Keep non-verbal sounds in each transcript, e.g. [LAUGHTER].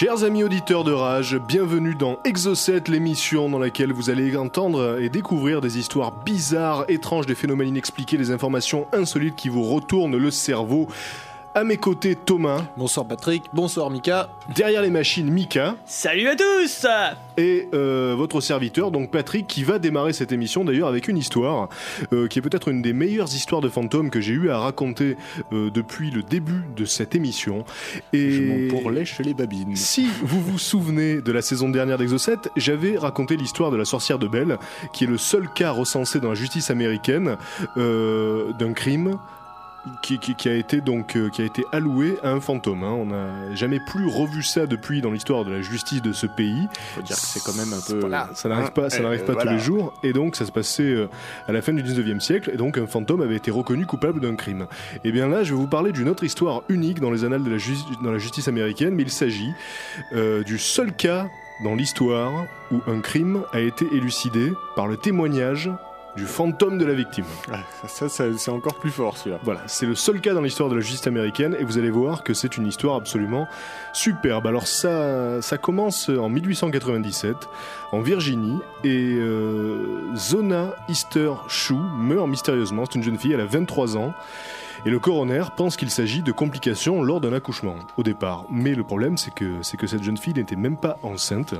Chers amis auditeurs de Rage, bienvenue dans Exocet, l'émission dans laquelle vous allez entendre et découvrir des histoires bizarres, étranges, des phénomènes inexpliqués, des informations insolites qui vous retournent le cerveau. À mes côtés, Thomas. Bonsoir Patrick, bonsoir Mika. Derrière les machines, Mika. Salut à tous Et euh, votre serviteur, donc Patrick, qui va démarrer cette émission d'ailleurs avec une histoire euh, qui est peut-être une des meilleures histoires de fantômes que j'ai eu à raconter euh, depuis le début de cette émission. Et Je m'en pourlèche les babines. Si vous vous souvenez de la saison dernière d'Exocet, j'avais raconté l'histoire de la sorcière de Belle, qui est le seul cas recensé dans la justice américaine euh, d'un crime. Qui, qui- qui a été donc euh, qui a été alloué à un fantôme. hein. On n'a jamais plus revu ça depuis dans l'histoire de la justice de ce pays. Faut dire que c'est quand même un peu. Voilà, ça n'arrive pas, ça n'arrive pas voilà. tous les jours, et donc ça se passait euh, à la fin du 19e siècle, et donc un fantôme avait été reconnu coupable d'un crime. Et bien là, je vais vous parler d'une autre histoire unique dans les annales de la, ju- dans la justice américaine, mais il s'agit euh, du seul cas dans l'histoire où un crime a été élucidé par le témoignage du fantôme de la victime. Ah, ça, ça, c'est encore plus fort celui-là. Voilà, c'est le seul cas dans l'histoire de la justice américaine et vous allez voir que c'est une histoire absolument superbe. Alors ça, ça commence en 1897 en Virginie et euh, Zona Easter Shue meurt mystérieusement. C'est une jeune fille, elle a 23 ans. Et le coroner pense qu'il s'agit de complications lors d'un accouchement au départ. Mais le problème, c'est que, c'est que cette jeune fille n'était même pas enceinte.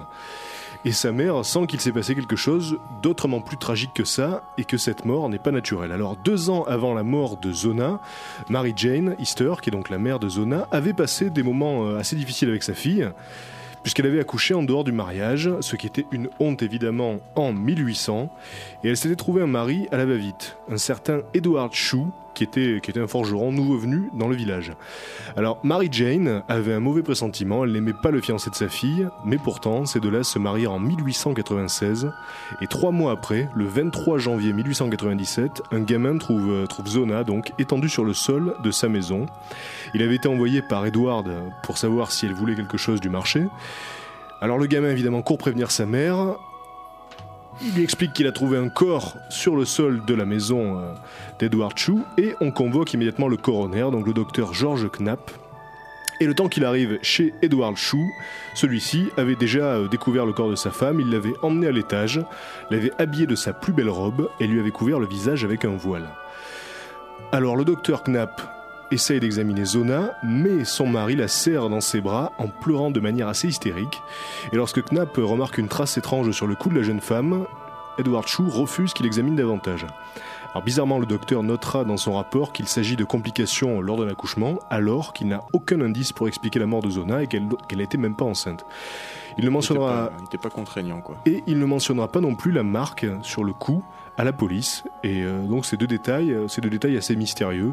Et sa mère sent qu'il s'est passé quelque chose d'autrement plus tragique que ça et que cette mort n'est pas naturelle. Alors deux ans avant la mort de Zona, Mary Jane Easter, qui est donc la mère de Zona, avait passé des moments euh, assez difficiles avec sa fille puisqu'elle avait accouché en dehors du mariage, ce qui était une honte évidemment en 1800, et elle s'était trouvé un mari à la va-vite, un certain Edward Shue, qui était, un forgeron nouveau venu dans le village. Alors Mary Jane avait un mauvais pressentiment, elle n'aimait pas le fiancé de sa fille, mais pourtant ces deux-là se marièrent en 1896, et trois mois après, le 23 janvier 1897, un gamin trouve, trouve Zona donc étendue sur le sol de sa maison. Il avait été envoyé par Edward pour savoir si elle voulait quelque chose du marché. Alors le gamin évidemment court prévenir sa mère. Il lui explique qu'il a trouvé un corps sur le sol de la maison euh, d'Edward Chou et on convoque immédiatement le coroner, donc le docteur George Knapp. Et le temps qu'il arrive chez Edward Chou, celui-ci avait déjà euh, découvert le corps de sa femme, il l'avait emmené à l'étage, l'avait habillé de sa plus belle robe et lui avait couvert le visage avec un voile. Alors le docteur Knapp essaye d'examiner Zona, mais son mari la serre dans ses bras en pleurant de manière assez hystérique. Et lorsque Knapp remarque une trace étrange sur le cou de la jeune femme, Edward Chou refuse qu'il examine davantage. Alors bizarrement, le docteur notera dans son rapport qu'il s'agit de complications lors de l'accouchement, alors qu'il n'a aucun indice pour expliquer la mort de Zona et qu'elle n'était même pas enceinte. Il ne Il était mentionnera pas- il était pas contraignant quoi. et il ne mentionnera pas non plus la marque sur le cou à la police. Et euh, donc ces deux détails, euh, ces deux détails assez mystérieux,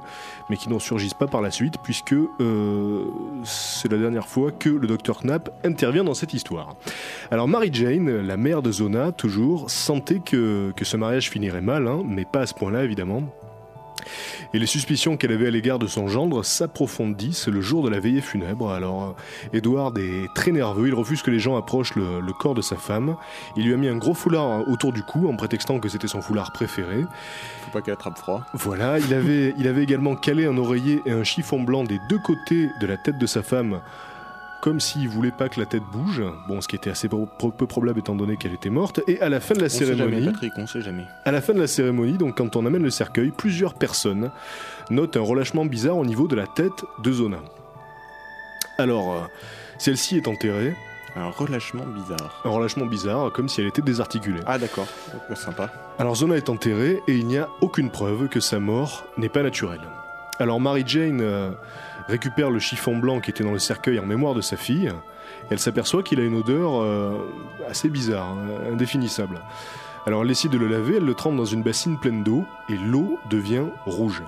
mais qui n'en surgissent pas par la suite, puisque euh, c'est la dernière fois que le docteur Knapp intervient dans cette histoire. Alors Mary Jane, la mère de Zona, toujours, sentait que, ce mariage finirait mal, hein, mais pas à ce point-là évidemment. Et les suspicions qu'elle avait à l'égard de son gendre s'approfondissent le jour de la veillée funèbre. Alors, Edward est très nerveux, il refuse que les gens approchent le, le corps de sa femme. Il lui a mis un gros foulard autour du cou en prétextant que c'était son foulard préféré. Faut pas qu'elle attrape froid. Voilà, il avait, il avait également calé un oreiller et un chiffon blanc des deux côtés de la tête de sa femme, comme s'il voulait pas que la tête bouge. Bon, ce qui était assez peu probable étant donné qu'elle était morte. Et à la fin de la On sait jamais, cérémonie, Patrick, on sait jamais. à la fin de la cérémonie, donc quand on amène le cercueil, plusieurs personnes notent un relâchement bizarre au niveau de la tête de Zona. Alors, euh, celle-ci est enterrée, Un relâchement bizarre. un relâchement bizarre, comme si elle était désarticulée. Ah d'accord, sympa. Alors Zona est enterrée et il n'y a aucune preuve que sa mort n'est pas naturelle. Alors Mary Jane euh, récupère le chiffon blanc qui était dans le cercueil en mémoire de sa fille. Et elle s'aperçoit qu'il a une odeur euh, assez bizarre, hein, indéfinissable. Alors elle décide de le laver, elle le trempe dans une bassine pleine d'eau et l'eau devient rouge.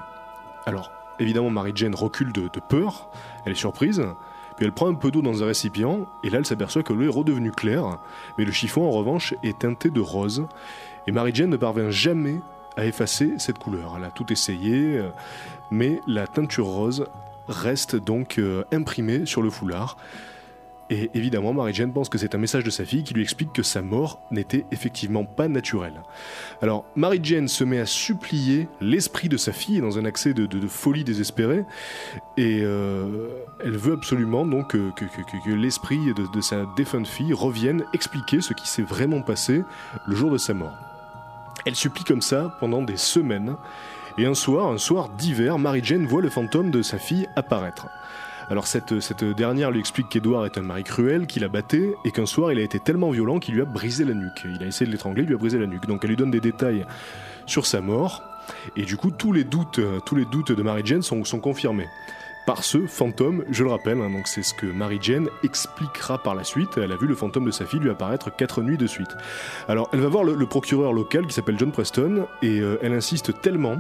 Alors évidemment Mary Jane recule de, peur, elle est surprise, puis elle prend un peu d'eau dans un récipient et là elle s'aperçoit que l'eau est redevenue claire, mais le chiffon en revanche est teinté de rose. Et Mary Jane ne parvient jamais à effacer cette couleur. Elle a tout essayé, euh, mais la teinture rose reste donc euh, imprimée sur le foulard. Et évidemment, Mary Jane pense que c'est un message de sa fille qui lui explique que sa mort n'était effectivement pas naturelle. Alors, Mary Jane se met à supplier l'esprit de sa fille dans un accès de, folie désespérée, et euh, elle veut absolument donc que, l'esprit de sa défunte fille revienne expliquer ce qui s'est vraiment passé le jour de sa mort. Elle supplie comme ça pendant des semaines, et un soir, un soir d'hiver, Mary Jane voit le fantôme de sa fille apparaître. Alors cette, cette dernière lui explique qu'Edouard est un mari cruel, qu'il a batté, et qu'un soir il a été tellement violent qu'il lui a brisé la nuque. Il a essayé de l'étrangler, il lui a brisé la nuque. Donc elle lui donne des détails sur sa mort, et du coup tous les doutes, tous les doutes de Mary Jane sont, sont confirmés par ce fantôme, je le rappelle, hein, donc c'est ce que Mary Jane expliquera par la suite. Elle a vu le fantôme de sa fille lui apparaître quatre nuits de suite. Alors elle va voir le, procureur local qui s'appelle John Preston, et euh, elle insiste tellement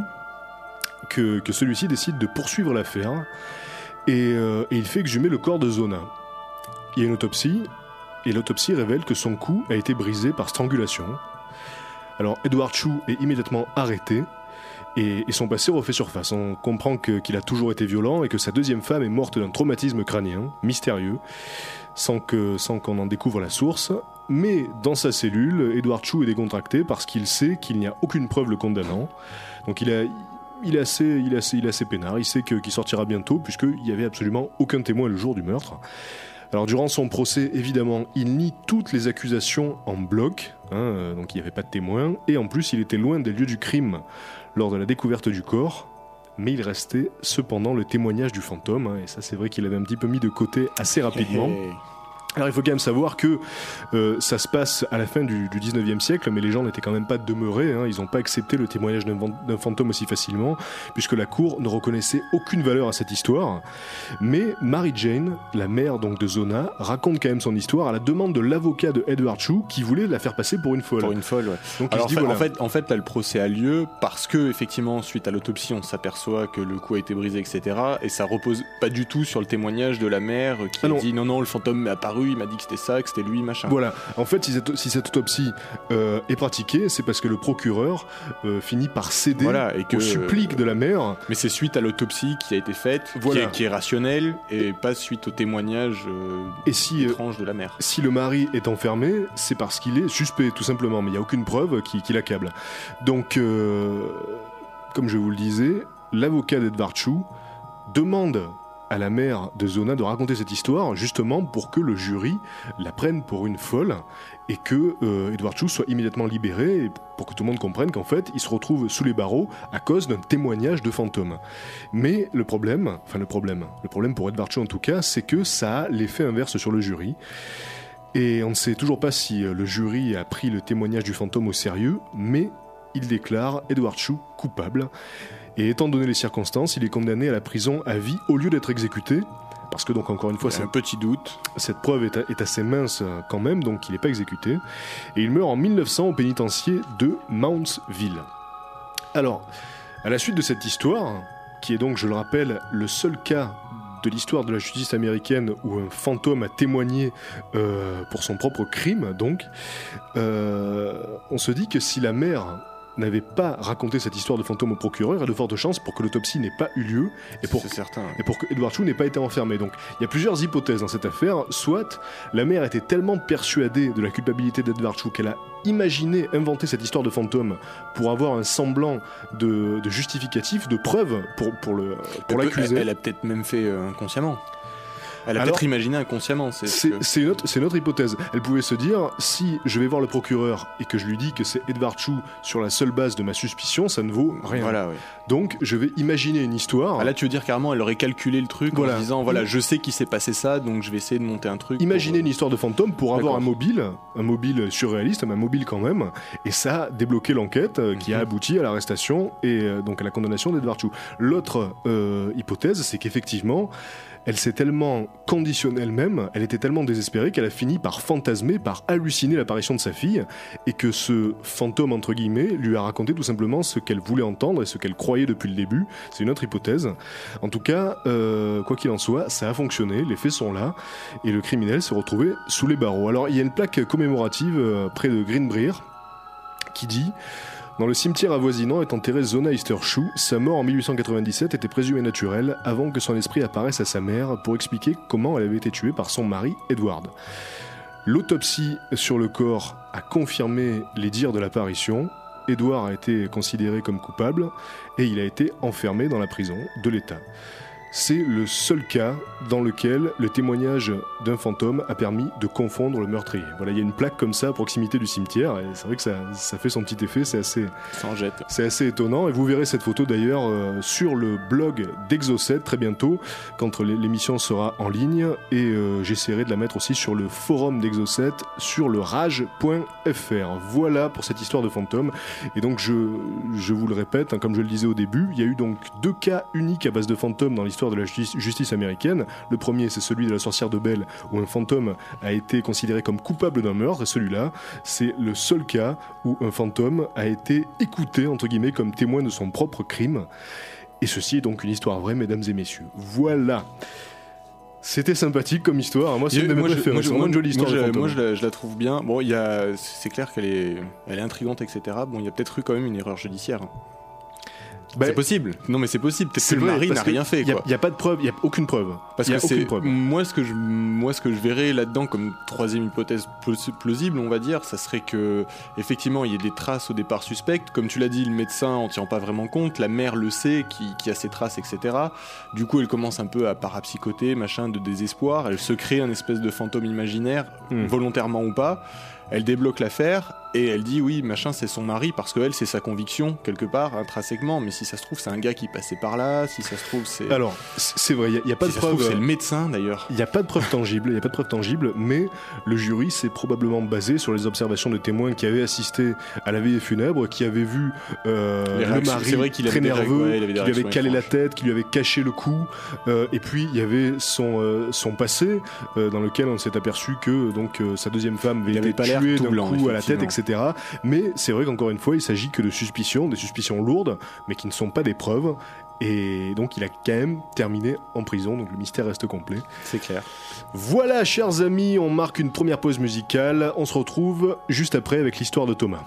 que, que celui-ci décide de poursuivre l'affaire et, euh, et il fait exhumer le corps de Zona. Il y a une autopsie et l'autopsie révèle que son cou a été brisé par strangulation. Alors Edward Chu est immédiatement arrêté et, son passé refait surface. On comprend qu'il a toujours été violent et que sa deuxième femme est morte d'un traumatisme crânien mystérieux sans que sans qu'on en découvre la source. Mais dans sa cellule, Edward Chu est décontracté parce qu'il sait qu'il n'y a aucune preuve le condamnant. Donc il a il est assez, il est assez, il est assez peinard. Il sait qu'il sortira bientôt, puisqu'il n'y avait absolument aucun témoin le jour du meurtre. Alors, durant son procès, évidemment, il nie toutes les accusations en bloc, hein, euh, donc il n'y avait pas de témoin, et en plus, il était loin des lieux du crime lors de la découverte du corps. Mais il restait cependant le témoignage du fantôme, hein, et ça, c'est vrai qu'il avait un petit peu mis de côté assez rapidement. Alors il faut quand même savoir que euh, ça se passe à la fin du, du 19e siècle, mais les gens n'étaient quand même pas demeurés, hein, ils n'ont pas accepté le témoignage d'un fantôme aussi facilement, puisque la cour ne reconnaissait aucune valeur à cette histoire. Mais Mary Jane, la mère donc de Zona, raconte quand même son histoire à la demande de l'avocat de Edward Chu, qui voulait la faire passer pour une folle. Pour une folle, ouais. Donc il se dit en, fait, voilà. en, fait, en fait, là, le procès a lieu parce que, effectivement, suite à l'autopsie, on s'aperçoit que le cou a été brisé, etc. Et ça repose pas du tout sur le témoignage de la mère qui Ah a non. dit non, non, le fantôme m'est apparu, il m'a dit que c'était ça, que c'était lui, machin. Voilà. En fait, si cette, si cette autopsie euh, est pratiquée, c'est parce que le procureur euh, finit par céder Voilà, et que. au supplique de la mère. Mais c'est suite à l'autopsie qui a été faite, qui Voilà. est- qui, est, rationnelle, et pas suite au témoignage euh, Et si, étrange de la mère. Si le mari est enfermé, c'est parce qu'il est suspect, tout simplement, mais il n'y a aucune preuve qui, qui l'accable. Donc, comme je vous le disais, l'avocat d'Edvard Chu demande à la mère de Zona de raconter cette histoire, justement pour que le jury la prenne pour une folle et que euh, Edward Chu soit immédiatement libéré, pour que tout le monde comprenne qu'en fait, il se retrouve sous les barreaux à cause d'un témoignage de fantôme. Mais le problème, enfin le problème, le problème pour Edward Chu en tout cas, c'est que ça a l'effet inverse sur le jury. Et on ne sait toujours pas si euh, le jury a pris le témoignage du fantôme au sérieux, mais il déclare Edward Chu coupable. Et étant donné les circonstances, il est condamné à la prison à vie au lieu d'être exécuté. Parce que donc encore une fois, C'est un petit doute. cette preuve est assez mince euh, quand même, donc il n'est pas exécuté. Et il meurt en 1900 au pénitencier de Mountsville. Alors, à la suite de cette histoire, qui est donc, je le rappelle, le seul cas de l'histoire de la justice américaine où un fantôme a témoigné euh, pour son propre crime, donc, euh, on se dit que si la mère n'avait pas raconté cette histoire de fantôme au procureur, il y a de fortes chances pour que l'autopsie n'ait pas eu lieu et pour C'est certain. et pour que Edward Chu n'ait pas été enfermé. Donc il y a plusieurs hypothèses dans cette affaire. Soit la mère était tellement persuadée de la culpabilité d'Edward Chu qu'elle a imaginé, inventé cette histoire de fantôme pour avoir un semblant de, de justificatif, de preuve pour, pour le pour. Elle, elle a peut-être même fait euh, inconsciemment. Elle a peut-être imaginé inconsciemment. C'est ce C'est que- autre hypothèse. Elle pouvait se dire, si je vais voir le procureur et que je lui dis que c'est Edward Chu sur la seule base de ma suspicion, ça ne vaut rien. Voilà, oui. Donc je vais imaginer une histoire. Ah, là, tu veux dire carrément, elle aurait calculé le truc Voilà. en disant voilà, je sais qu'il s'est passé ça, donc je vais essayer de monter un truc. Imaginez pour, une histoire de fantôme pour avoir un mobile, un mobile surréaliste, mais un mobile quand même, et ça a débloqué l'enquête euh, qui a Mhm. abouti à l'arrestation et euh, donc à la condamnation d'Edward Chu. L'autre euh, hypothèse, c'est qu'effectivement, elle s'est tellement conditionnée elle-même, elle était tellement désespérée qu'elle a fini par fantasmer, par halluciner l'apparition de sa fille, et que ce fantôme, entre guillemets, lui a raconté tout simplement ce qu'elle voulait entendre et ce qu'elle croyait depuis le début. C'est une autre hypothèse. En tout cas, euh, quoi qu'il en soit, ça a fonctionné, les faits sont là, et le criminel s'est retrouvé sous les barreaux. Alors, il y a une plaque commémorative euh, près de Greenbrier, qui dit Dans le cimetière avoisinant est enterrée Zona Eastershoe. Sa mort en 1897 était présumée naturelle avant que son esprit apparaisse à sa mère pour expliquer comment elle avait été tuée par son mari Edward. L'autopsie sur le corps a confirmé les dires de l'apparition. Edward a été considéré comme coupable et il a été enfermé dans la prison de l'État. C'est le seul cas dans lequel le témoignage d'un fantôme a permis de confondre le meurtrier. Voilà, il y a une plaque comme ça à proximité du cimetière et c'est vrai que ça, ça fait son petit effet, c'est assez, c'est assez étonnant et vous verrez cette photo d'ailleurs euh, sur le blog d'Exocet très bientôt quand l'é- l'émission sera en ligne et euh, j'essaierai de la mettre aussi sur le forum d'Exocet sur le rage.fr. Voilà pour cette histoire de fantôme et donc je, je vous le répète, hein, comme je le disais au début, il y a eu donc deux cas uniques à base de fantômes dans l'histoire de la justice, américaine. Le premier c'est celui de la sorcière de Belle où un fantôme a été considéré comme coupable d'un meurtre et celui-là c'est le seul cas où un fantôme a été écouté entre guillemets comme témoin de son propre crime. Et ceci est donc une histoire vraie, mesdames et messieurs. Voilà. C'était sympathique comme histoire. Moi, c'est une de mes préférées. C'est vraiment une jolie histoire. moi, moi, je la, je la trouve bien. Bon, il y c'est clair qu'elle est, elle est intrigante, etc. Bon, il y a peut-être eu quand même une erreur judiciaire. Bah, c'est possible. Non, mais c'est possible. Peut-être c'est que le mari n'a rien fait, Il n'y a, pas de preuve, il n'y a aucune preuve. Parce Il y a que c'est moi ce que je moi ce que je verrais là-dedans comme troisième hypothèse plausible, on va dire, ça serait que effectivement il y ait des traces au départ suspectes. Comme tu l'as dit, le médecin en tient pas vraiment compte, la mère le sait, qui, qui a ses traces, etc. Du coup, elle commence un peu à parapsychoter, machin, de désespoir. Elle se crée un espèce de fantôme imaginaire, Hmm. volontairement ou pas. Elle débloque l'affaire et elle dit oui, machin, c'est son mari parce que elle, c'est sa conviction quelque part intrinsèquement. Mais si ça se trouve, c'est un gars qui passait par là. Si ça se trouve, c'est Alors, c'est vrai, il n'y a, pas si de preuve. c'est le médecin d'ailleurs. Il n'y a pas de preuve tangible, il n'y a pas de preuve tangible, mais le jury s'est probablement basé sur les observations de témoins qui avaient assisté à la veillée funèbre, qui avaient vu euh, le mari c'est vrai qu'il très nerveux, ouais, il avait des qui lui avait calé la tête, qui lui avait caché le cou, euh, et puis il y avait son, euh, son passé, euh, dans lequel on s'est aperçu que donc euh, sa deuxième femme avait Il avait pas tuée d'un blanc, coup à la tête, etc. Mais c'est vrai qu'encore une fois, il s'agit que de suspicions, des suspicions lourdes, mais qui ne sont pas des preuves. Et donc il a quand même terminé en prison, donc le mystère reste complet. C'est clair. Voilà, chers amis, on marque une première pause musicale. On se retrouve juste après avec l'histoire de Thomas.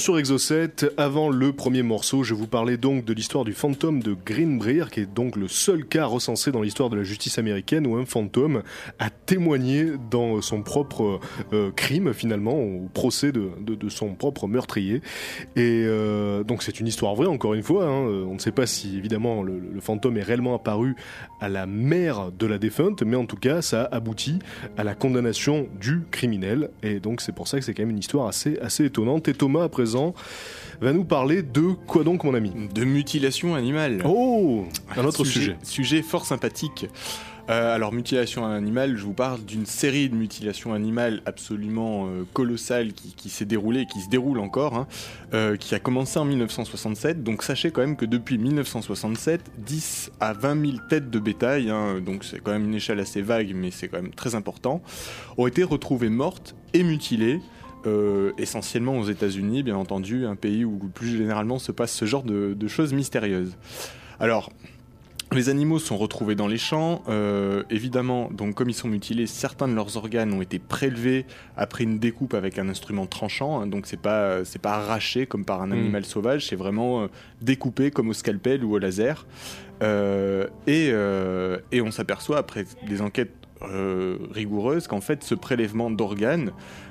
Toujours sur Exocet, avant le premier morceau, je vous parlais donc de l'histoire du fantôme de Greenbrier, qui est donc le seul cas recensé dans l'histoire de la justice américaine où un fantôme a témoigné dans son propre euh, crime, finalement, au procès de, son propre meurtrier. Et euh, donc c'est une histoire vraie, encore une fois. hein. On ne sait pas si, évidemment, le, le fantôme est réellement apparu à la mère de la défunte, mais en tout cas, ça a abouti à la condamnation du criminel. Et donc c'est pour ça que c'est quand même une histoire assez, assez étonnante. Et Thomas, à présent, va nous parler de quoi donc, mon ami? De mutilation animale. Oh Un autre sujet. Sujet fort sympathique. Euh, alors, mutilation animale, je vous parle d'une série de mutilations animales absolument euh, colossales qui, qui s'est déroulée et qui se déroule encore, hein, euh, qui a commencé en 1967. Donc, sachez quand même que depuis 1967, 10 à 20 000 têtes de bétail, hein, donc c'est quand même une échelle assez vague, mais c'est quand même très important, ont été retrouvées mortes et mutilées. Euh, essentiellement aux États-Unis, bien entendu, un pays où plus généralement se passe ce genre de, de choses mystérieuses. Alors, les animaux sont retrouvés dans les champs. euh, évidemment, donc comme ils sont mutilés, certains de leurs organes ont été prélevés après une découpe avec un instrument tranchant. hein, donc c'est pas c'est pas arraché comme par un Mm. animal sauvage, c'est vraiment euh, découpé comme au scalpel ou au laser. Euh, et, et on s'aperçoit après des enquêtes rigoureuses qu'en fait ce prélèvement d'organes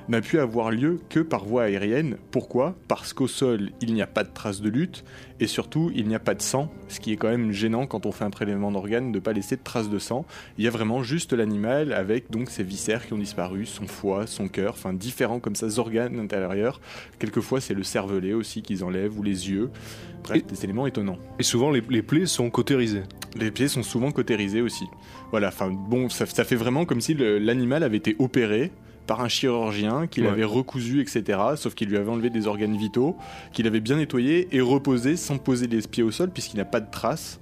n'a pu avoir lieu que par voie aérienne. Pourquoi? Parce qu'au sol il n'y a pas de traces de lutte et surtout il n'y a pas de sang, ce qui est quand même gênant quand on fait un prélèvement d'organes de ne pas laisser de traces de sang. Il y a vraiment juste l'animal avec donc ses viscères qui ont disparu, son foie, son cœur, enfin différents comme ça organes intérieurs. Quelquefois c'est le cervelet aussi qu'ils enlèvent ou les yeux. Bref, Et- des éléments étonnants. Et souvent, les, les plaies sont cautérisées. Les pieds sont souvent cautérisés aussi. Voilà, enfin bon, ça, ça fait vraiment comme si l'animal avait été opéré par un chirurgien qui Ouais. l'avait recousu, etc. Sauf qu'il lui avait enlevé des organes vitaux, qu'il avait bien nettoyé et reposé sans poser les pieds au sol puisqu'il n'a pas de traces.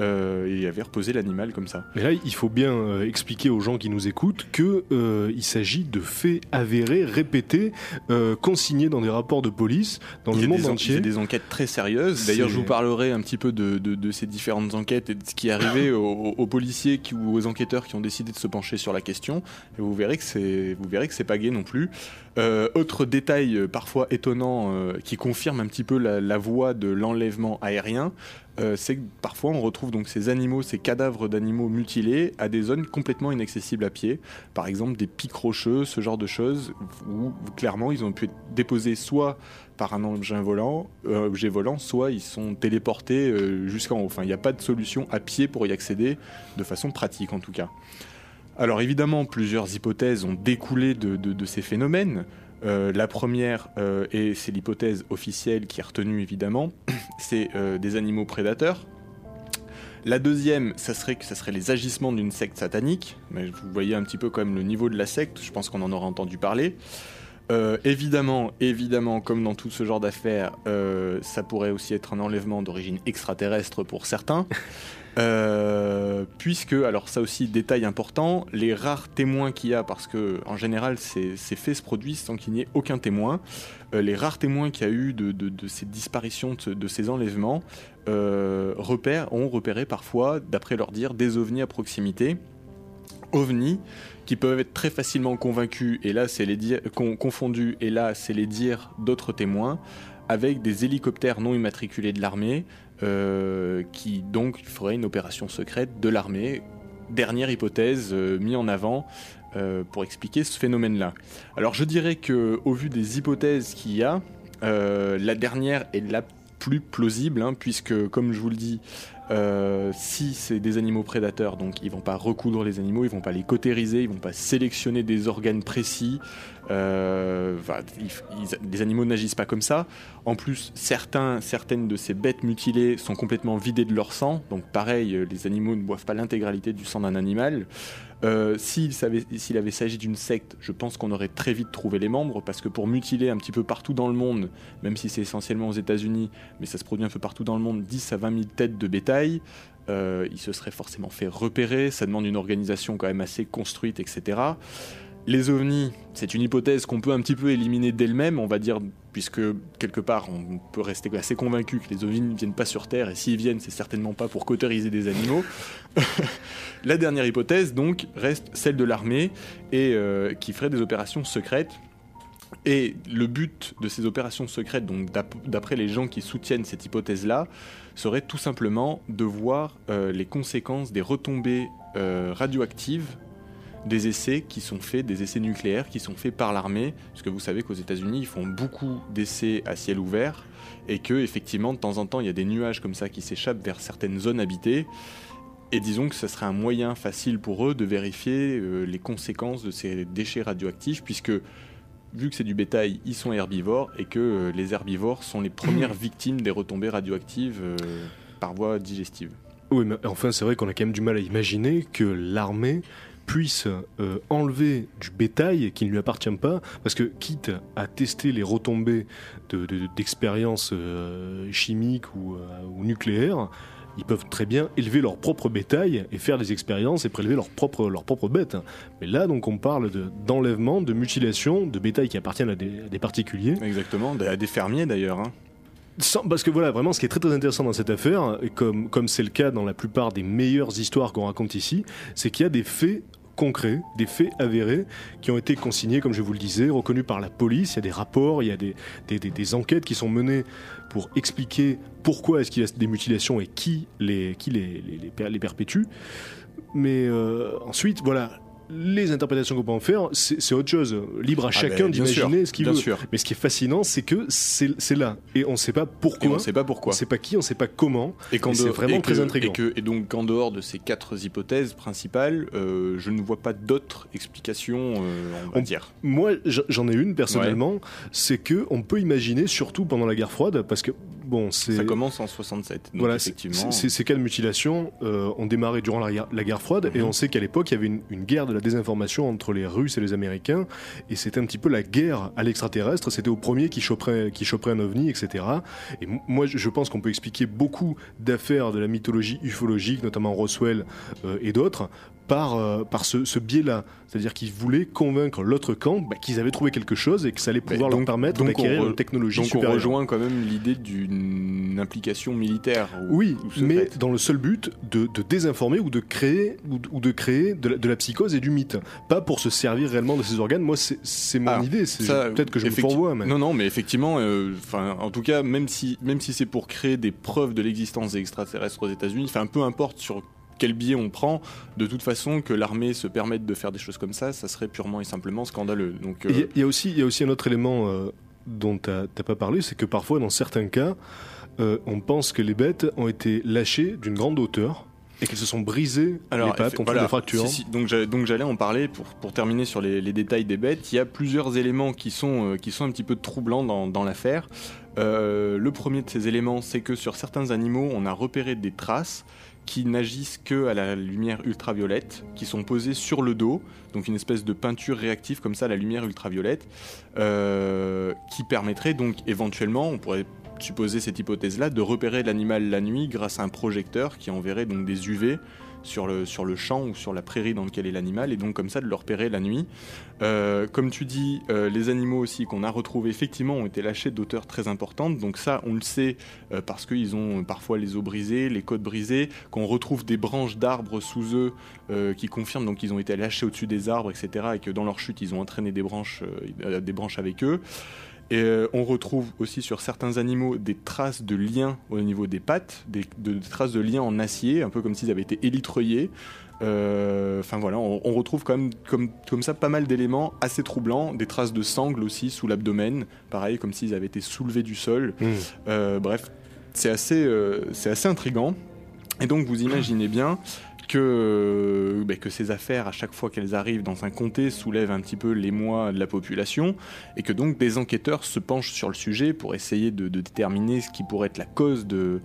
Euh, et il avait reposé l'animal comme ça. Mais là, il faut bien euh, expliquer aux gens qui nous écoutent que euh, il s'agit de faits avérés, répétés, euh, consignés dans des rapports de police dans il le monde entier. il y a des enquêtes très sérieuses. D'ailleurs, je vous parlerai un petit peu de, de- de ces différentes enquêtes et de ce qui est arrivé [LAUGHS] aux, aux policiers qui, ou aux enquêteurs qui ont décidé de se pencher sur la question. Et vous verrez que c'est, vous verrez que c'est pas gay non plus. Euh, autre détail parfois étonnant qui confirme un petit peu la, la voie de l'enlèvement aérien, euh, c'est que parfois on retrouve donc ces animaux, ces cadavres d'animaux mutilés à des zones complètement inaccessibles à pied. Par exemple des pics rocheux, ce genre de choses où clairement ils ont pu être déposés soit par un engin volant, euh, objet volant, soit ils sont téléportés euh, jusqu'en haut. Il n'y a pas de solution à pied pour y accéder de façon pratique en tout cas. Alors évidemment, plusieurs hypothèses ont découlé de ces phénomènes. Euh, la première, euh, et c'est l'hypothèse officielle qui est retenue évidemment, [CLEARS THROAT] c'est euh, des animaux prédateurs. La deuxième, ça serait que ça serait les agissements d'une secte satanique. Mais vous voyez un petit peu quand même le niveau de la secte, je pense qu'on en aura entendu parler. Évidemment, évidemment, comme dans tout ce genre d'affaires, ça pourrait aussi être un enlèvement d'origine extraterrestre pour certains. [LAUGHS] Euh, puisque, alors ça aussi, détail important, les rares témoins qu'il y a, parce que en général ces, faits se produisent sans qu'il n'y ait aucun témoin, euh, les rares témoins qu'il y a eu de, de- ces disparitions, de, ce- de ces enlèvements, euh, ont repéré parfois, d'après leur dire, des ovnis à proximité. OVNI qui peuvent être très facilement convaincus, et là c'est les confondus, et là c'est les dires d'autres témoins, avec des hélicoptères non immatriculés de l'armée, euh, qui donc feraient une opération secrète de l'armée. Dernière hypothèse euh, mise en avant euh, pour expliquer ce phénomène-là. Alors je dirais que au vu des hypothèses qu'il y a, la dernière est la plus plausible, hein, puisque comme je vous le dis, euh, si c'est des animaux prédateurs, donc ils vont pas recoudre les animaux, ils vont pas les cautériser, ils vont pas sélectionner des organes précis. Euh, les animaux n'agissent pas comme ça. En plus, certains, certaines de ces bêtes mutilées sont complètement vidées de leur sang, donc pareil, les animaux ne boivent pas l'intégralité du sang d'un animal. Euh, S'il avait s'agi d'une secte, je pense qu'on aurait très vite trouvé les membres, parce que pour mutiler un petit peu partout dans le monde, même si c'est essentiellement aux États-Unis, mais ça se produit un peu partout dans le monde, 10 à 20 000 têtes de bétail, euh, il se serait forcément fait repérer, ça demande une organisation quand même assez construite, etc. Les ovnis, c'est une hypothèse qu'on peut un petit peu éliminer d'elle-même, on va dire, puisque quelque part on peut rester assez convaincu que les ovnis ne viennent pas sur Terre, et s'ils viennent, c'est certainement pas pour cautériser des animaux. [LAUGHS] La dernière hypothèse, donc, reste celle de l'armée et euh, qui ferait des opérations secrètes. Et le but de ces opérations secrètes, donc d'ap- d'après les gens qui soutiennent cette hypothèse-là, serait tout simplement de voir euh, les conséquences des retombées euh, radioactives des essais qui sont faits, des essais nucléaires qui sont faits par l'armée, parce que vous savez qu'aux États-Unis, ils font beaucoup d'essais à ciel ouvert, et que effectivement, de temps en temps, il y a des nuages comme ça qui s'échappent vers certaines zones habitées. Et disons que ce serait un moyen facile pour eux de vérifier euh, les conséquences de ces déchets radioactifs, puisque vu que c'est du bétail, ils sont herbivores, et que euh, les herbivores sont les premières [CLEARS THROAT] victimes des retombées radioactives euh, par voie digestive. Oui, mais enfin, c'est vrai qu'on a quand même du mal à imaginer que l'armée puisse euh, enlever du bétail qui ne lui appartient pas, parce que quitte à tester les retombées de- de- d'expériences euh, chimiques ou, euh, ou nucléaires, ils peuvent très bien élever leur propre bétail et faire des expériences et prélever leur propre, leur propre bête. Mais là, donc, on parle de- d'enlèvement, de, mutilation, de bétail qui appartiennent à des, à des particuliers. Exactement, à des fermiers d'ailleurs. hein. Parce que voilà, vraiment, ce qui est très très intéressant dans cette affaire, comme comme c'est le cas dans la plupart des meilleures histoires qu'on raconte ici, c'est qu'il y a des faits concrets, des faits avérés, qui ont été consignés, comme je vous le disais, reconnus par la police. Il y a des rapports, il y a des, enquêtes qui sont menées pour expliquer pourquoi est-ce qu'il y a des mutilations et qui les perpétue. Mais euh, ensuite, voilà, les interprétations qu'on peut en faire, c'est autre chose. Libre à chacun ben, d'imaginer ce qu'il veut. sûr. Mais ce qui est fascinant, c'est que c'est là. Et on ne sait pas Et pourquoi. on ne sait pas pourquoi. On sait pas qui, on sait pas comment. Et, qu'en Et c'est vraiment et très que- intriguant. Et, que- et donc, qu'en dehors de ces quatre hypothèses principales, euh, je ne vois pas d'autres explications, euh, on va On- dire. Moi, j'en ai une personnellement, c'est que on peut imaginer, surtout pendant la guerre froide, parce que bon, c'est Ça commence en 67. Donc voilà, effectivement. ces cas de mutilation euh, ont démarré durant la, guerre- la guerre froide, et Mhm. on sait qu'à l'époque, il y avait une, une guerre de la désinformation entre les Russes et les Américains, et c'était un petit peu la guerre à l'extraterrestre. C'était au premier qui choperait, qui choperait un ovni, etc. Et moi, je pense qu'on peut expliquer beaucoup d'affaires de la mythologie ufologique, notamment Roswell euh, et d'autres, par, euh, par ce, ce biais-là. C'est-à-dire qu'ils voulaient convaincre l'autre camp bah, qu'ils avaient trouvé quelque chose et que ça allait pouvoir leur donc- permettre donc on d'acquérir une technologie Donc on rejoint quand même l'idée d'une implication militaire. ou- Oui, ou mais dans le seul but de, de désinformer ou de créer, ou de, créer de, la, de la psychose et du mythe. Pas pour se servir réellement de ces organes. Moi, c'est mon Ah, idée. Peut-être que je me fourvoie, mais. Non, non, mais effectivement, euh, en tout cas, même si, même si c'est pour créer des preuves de l'existence des extraterrestres aux États-Unis, enfin, peu importe sur quel biais on prend, de toute façon, que l'armée se permette de faire des choses comme ça, ça serait purement et simplement scandaleux. Donc, Il euh, a- il y a aussi, il y a aussi un autre élément euh, dont tu n'as pas parlé, c'est que parfois, dans certains cas, euh, on pense que les bêtes ont été lâchées d'une grande hauteur et qu'elles se sont brisées les pattes, ont fait des fractures. si, si, donc j'allais donc j'allais en parler pour, pour terminer sur les, les détails des bêtes. Il y a plusieurs éléments qui sont, euh, qui sont un petit peu troublants dans, dans l'affaire. Euh, le premier de ces éléments, c'est que sur certains animaux, on a repéré des traces qui n'agissent que à la lumière ultraviolette, qui sont posées sur le dos, donc une espèce de peinture réactive comme ça à la lumière ultraviolette, euh, qui permettrait donc éventuellement, on pourrait supposer cette hypothèse-là, de repérer l'animal la nuit grâce à un projecteur qui enverrait donc des UV sur le, champ ou sur la prairie dans lequel est l'animal, et donc comme ça de le repérer la nuit. Euh, comme tu dis, euh, les animaux aussi qu'on a retrouvés effectivement ont été lâchés d'auteurs très importantes, donc ça on le sait euh, parce qu'ils ont parfois les os brisés, les côtes brisées, qu'on retrouve des branches d'arbres sous eux qui confirment qu'ils ont été lâchés au-dessus des arbres, etc., et que dans leur chute ils ont entraîné des branches avec eux. Et euh, on retrouve aussi sur certains animaux des traces de liens au niveau des pattes, des, de- des traces de liens en acier, un peu comme s'ils avaient été élitreillés. Euh, Enfin voilà, on, on retrouve quand même comme, comme ça pas mal d'éléments assez troublants, des traces de sangle aussi sous l'abdomen, pareil comme s'ils avaient été soulevés du sol. Mmh. Euh, bref, c'est assez, c'est assez intrigant. Et donc vous imaginez bien que, bah, que ces affaires, à chaque fois qu'elles arrivent dans un comté, soulèvent un petit peu l'émoi de la population, et que donc des enquêteurs se penchent sur le sujet pour essayer de déterminer ce qui pourrait être la cause de,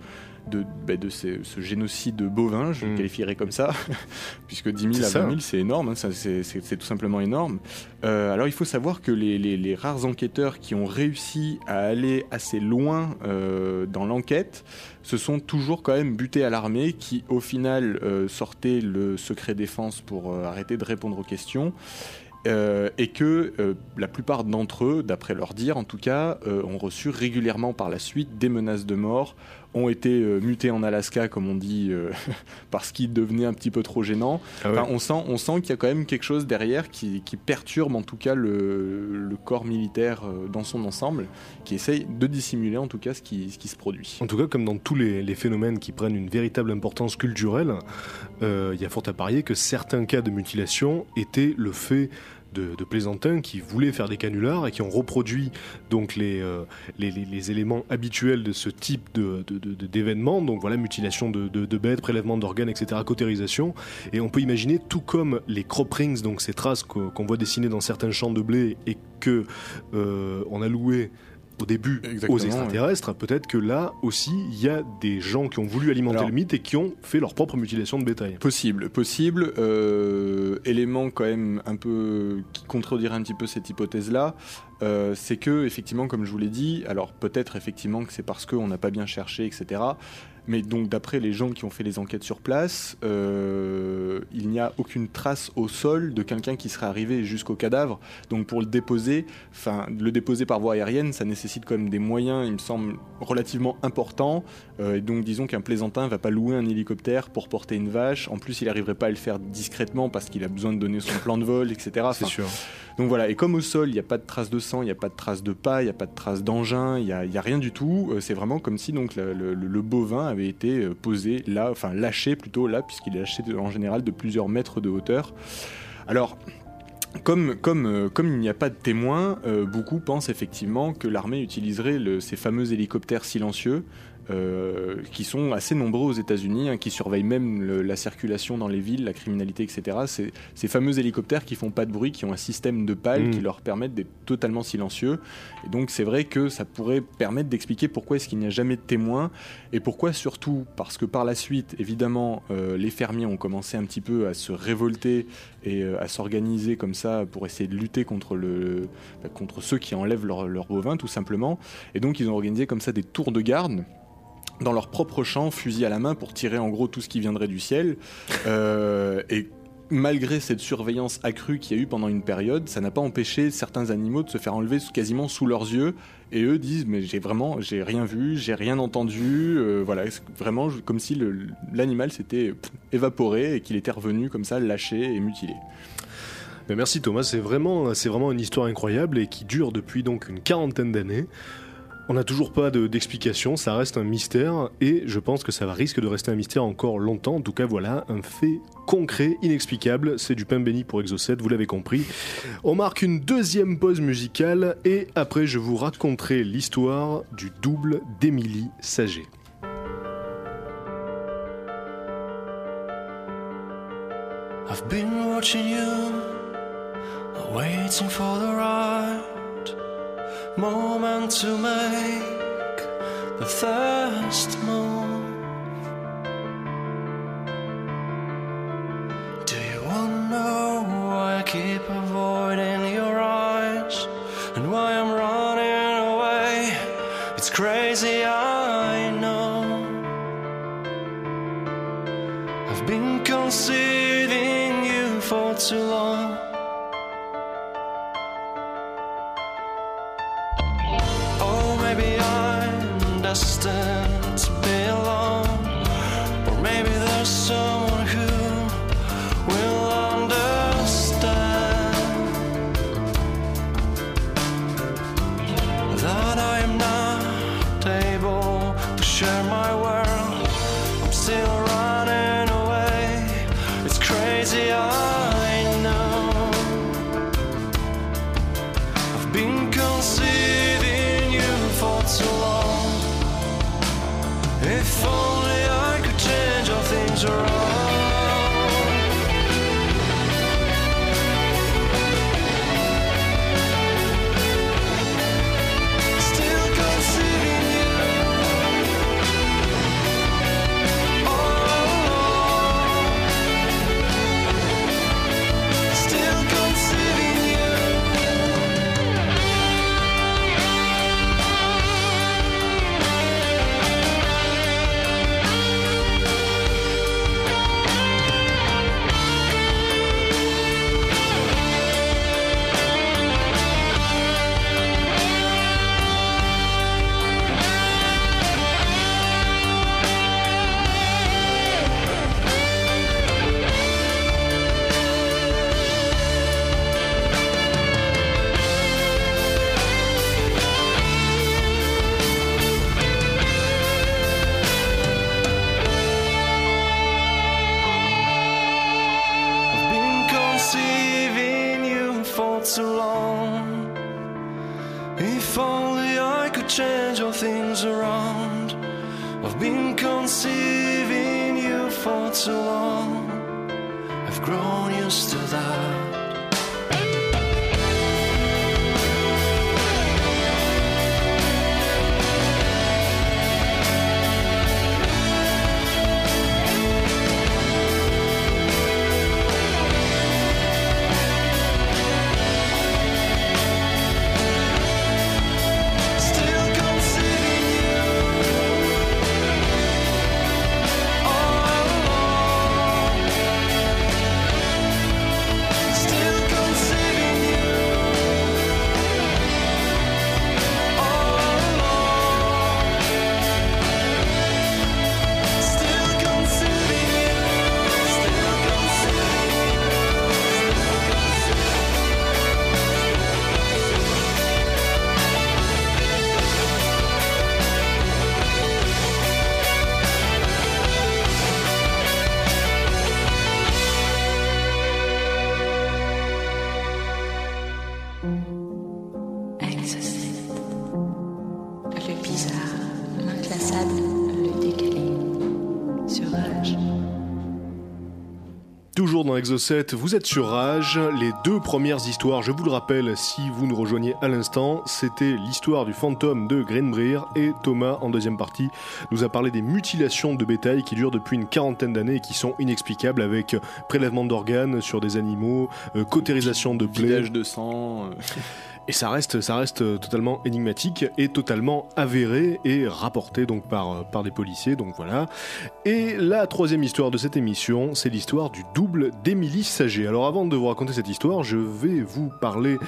de, bah, de ce, ce génocide bovin, je le Mm. qualifierais comme ça, [LAUGHS] puisque 10 000 C'est à ça. 20 000 c'est énorme, hein, c'est tout simplement énorme. Euh, alors il faut savoir que les, les- les rares enquêteurs qui ont réussi à aller assez loin euh, dans l'enquête se sont toujours quand même butés à l'armée qui au final euh, sortait le secret défense pour arrêter de répondre aux questions. Euh, et que euh, la plupart d'entre eux, d'après leur dire en tout cas, euh, ont reçu régulièrement par la suite des menaces de mort, ont été euh, mutés en Alaska, comme on dit, euh, [LAUGHS] parce qu'ils devenaient un petit peu trop gênants. Ah ouais. Enfin, on sent, on sent qu'il y a quand même quelque chose derrière qui, qui perturbe en tout cas le, le corps militaire euh, dans son ensemble, qui essaye de dissimuler en tout cas ce qui, ce qui se produit. En tout cas, comme dans tous les, les phénomènes qui prennent une véritable importance culturelle, euh, il y a fort à parier que certains cas de mutilation étaient le fait de, plaisantins qui voulaient faire des canulars et qui ont reproduit donc les, euh, éléments habituels de ce type de, de- d'événements. Donc voilà, mutilation de, bêtes, prélèvement d'organes, etc., cautérisation. Et on peut imaginer, tout comme les crop rings, donc ces traces qu'o- qu'on voit dessinées dans certains champs de blé et que euh, on a loué au début Exactement, aux extraterrestres, peut-être que là aussi il y a des gens qui ont voulu alimenter Alors- le mythe et qui ont fait leur propre mutilation de bétail. Possible, possible. Euh, élément quand même un peu qui contredirait un petit peu cette hypothèse-là, euh, c'est que effectivement, comme je vous l'ai dit, alors peut-être effectivement que c'est parce qu'on n'a pas bien cherché, etc. Mais donc d'après les gens qui ont fait les enquêtes sur place, euh, il n'y a aucune trace au sol de quelqu'un qui serait arrivé jusqu'au cadavre. Donc pour le déposer, enfin le déposer par voie aérienne, ça nécessite quand même des moyens, il me semble, relativement importants. Euh, et donc disons qu'un plaisantin va pas louer un hélicoptère pour porter une vache. En plus, il n'arriverait pas à le faire discrètement parce qu'il a besoin de donner son plan de vol, etc. C'est sûr. donc voilà, et comme au sol, il n'y a pas de traces de sang, il n'y a pas de traces de pas, il n'y a pas de traces d'engin, il n'y a rien du tout. euh, c'est vraiment comme si donc le, le- le bovin avait été euh, posé là, enfin lâché plutôt là, puisqu'il est lâché en général de plusieurs mètres de hauteur. Alors. Comme, comme, euh, comme il n'y a pas de témoins, euh, beaucoup pensent effectivement que l'armée utiliserait ces fameux hélicoptères silencieux euh, qui sont assez nombreux aux États-Unis, hein, qui surveillent même le- la circulation dans les villes, la criminalité, etc. C'est ces fameux hélicoptères qui font pas de bruit, qui ont un système de pales Mm. qui leur permettent d'être totalement silencieux. Et donc c'est vrai que ça pourrait permettre d'expliquer pourquoi est-ce qu'il n'y a jamais de témoins et pourquoi surtout parce que par la suite, évidemment, euh, les fermiers ont commencé un petit peu à se révolter et euh, à s'organiser comme ça pour essayer de lutter contre le bah, contre ceux qui enlèvent leurs leurs bovins tout simplement. Et donc ils ont organisé comme ça des tours de garde dans leur propre champ, fusil à la main, pour tirer en gros tout ce qui viendrait du ciel. [LAUGHS] Euh, et malgré cette surveillance accrue qu'il y a eu pendant une période, ça n'a pas empêché certains animaux de se faire enlever quasiment sous leurs yeux. Et eux disent mais j'ai vraiment j'ai rien vu, j'ai rien entendu. euh, voilà, vraiment comme si l'animal s'était évaporé et qu'il était revenu comme ça lâché et mutilé. Mais merci Thomas, c'est vraiment, c'est vraiment une histoire incroyable et qui dure depuis donc une quarantaine d'années. On n'a toujours pas de- d'explication, ça reste un mystère et je pense que ça va risque de rester un mystère encore longtemps. En tout cas, voilà un fait concret, inexplicable. C'est du pain béni pour Exocet, vous l'avez compris. On marque une deuxième pause musicale et après, je vous raconterai l'histoire du double d'Émilie Saget. Moment to make the first move. Do you wanna know why I keep avoiding your eyes and why I'm running away? It's crazy, I know. I've been concealing you for too long. Western Exocet, vous êtes sur Rage. Les deux premières histoires, je vous le rappelle, si vous nous rejoignez à l'instant, c'était l'histoire du fantôme de Greenbrier et Thomas, en deuxième partie, nous a parlé des mutilations de bétail qui durent depuis une quarantaine d'années et qui sont inexplicables avec prélèvement d'organes sur des animaux, euh, cautérisation de plaies. De sang. euh, Et ça reste, euh, totalement énigmatique et totalement avéré et rapporté euh, par des policiers. Donc voilà. Et la troisième histoire de cette émission, c'est l'histoire du double d'Émilie Saget. Alors avant de vous raconter cette histoire, je vais vous parler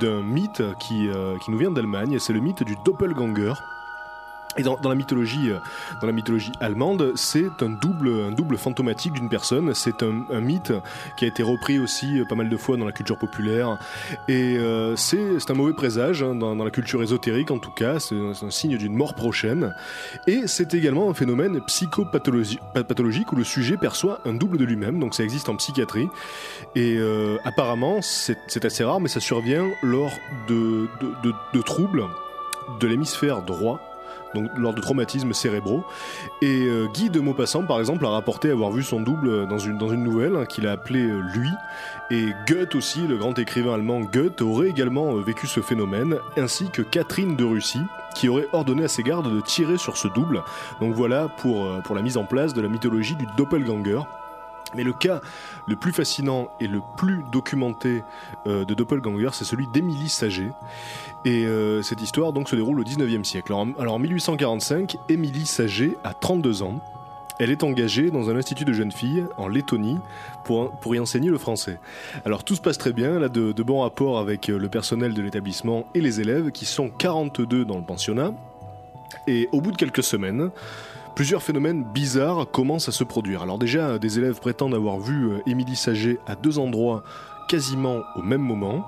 d'un mythe qui, euh, qui nous vient d'Allemagne. C'est le mythe du doppelganger. Et dans, la mythologie, euh, dans la mythologie allemande, c'est un double, un double fantomatique d'une personne. C'est un, mythe qui a été repris aussi euh, pas mal de fois dans la culture populaire. Et euh, c'est un mauvais présage hein, dans, la culture ésotérique en tout cas. C'est un, signe d'une mort prochaine. Et c'est également un phénomène psychopathologi- pa- pathologique où le sujet perçoit un double de lui-même. Donc ça existe en psychiatrie. Et apparemment, c'est assez rare, mais ça survient lors de troubles de l'hémisphère droit donc lors de traumatismes cérébraux. Et euh, Guy de Maupassant, par exemple, a rapporté avoir vu son double dans une, nouvelle hein, qu'il a appelée euh, Lui. Et Goethe aussi, le grand écrivain allemand Goethe, aurait également euh, vécu ce phénomène, ainsi que Catherine de Russie, qui aurait ordonné à ses gardes de tirer sur ce double. Donc voilà pour la mise en place de la mythologie du doppelganger. Mais le cas le plus fascinant et le plus documenté euh, de doppelganger, c'est celui d'Émilie Saget. Et euh, cette histoire se déroule au 19e siècle. Alors, en- alors en 1845, Émilie Saget a 32 ans. Elle est engagée dans un institut de jeunes filles en Lettonie pour, y enseigner le français. Alors tout se passe très bien, elle a de, de bons rapports avec euh, le personnel de l'établissement et les élèves qui sont 42 dans le pensionnat. Et au bout de quelques semaines, plusieurs phénomènes bizarres commencent à se produire. Alors déjà, des élèves prétendent avoir vu euh, Émilie Saget à deux endroits quasiment au même moment.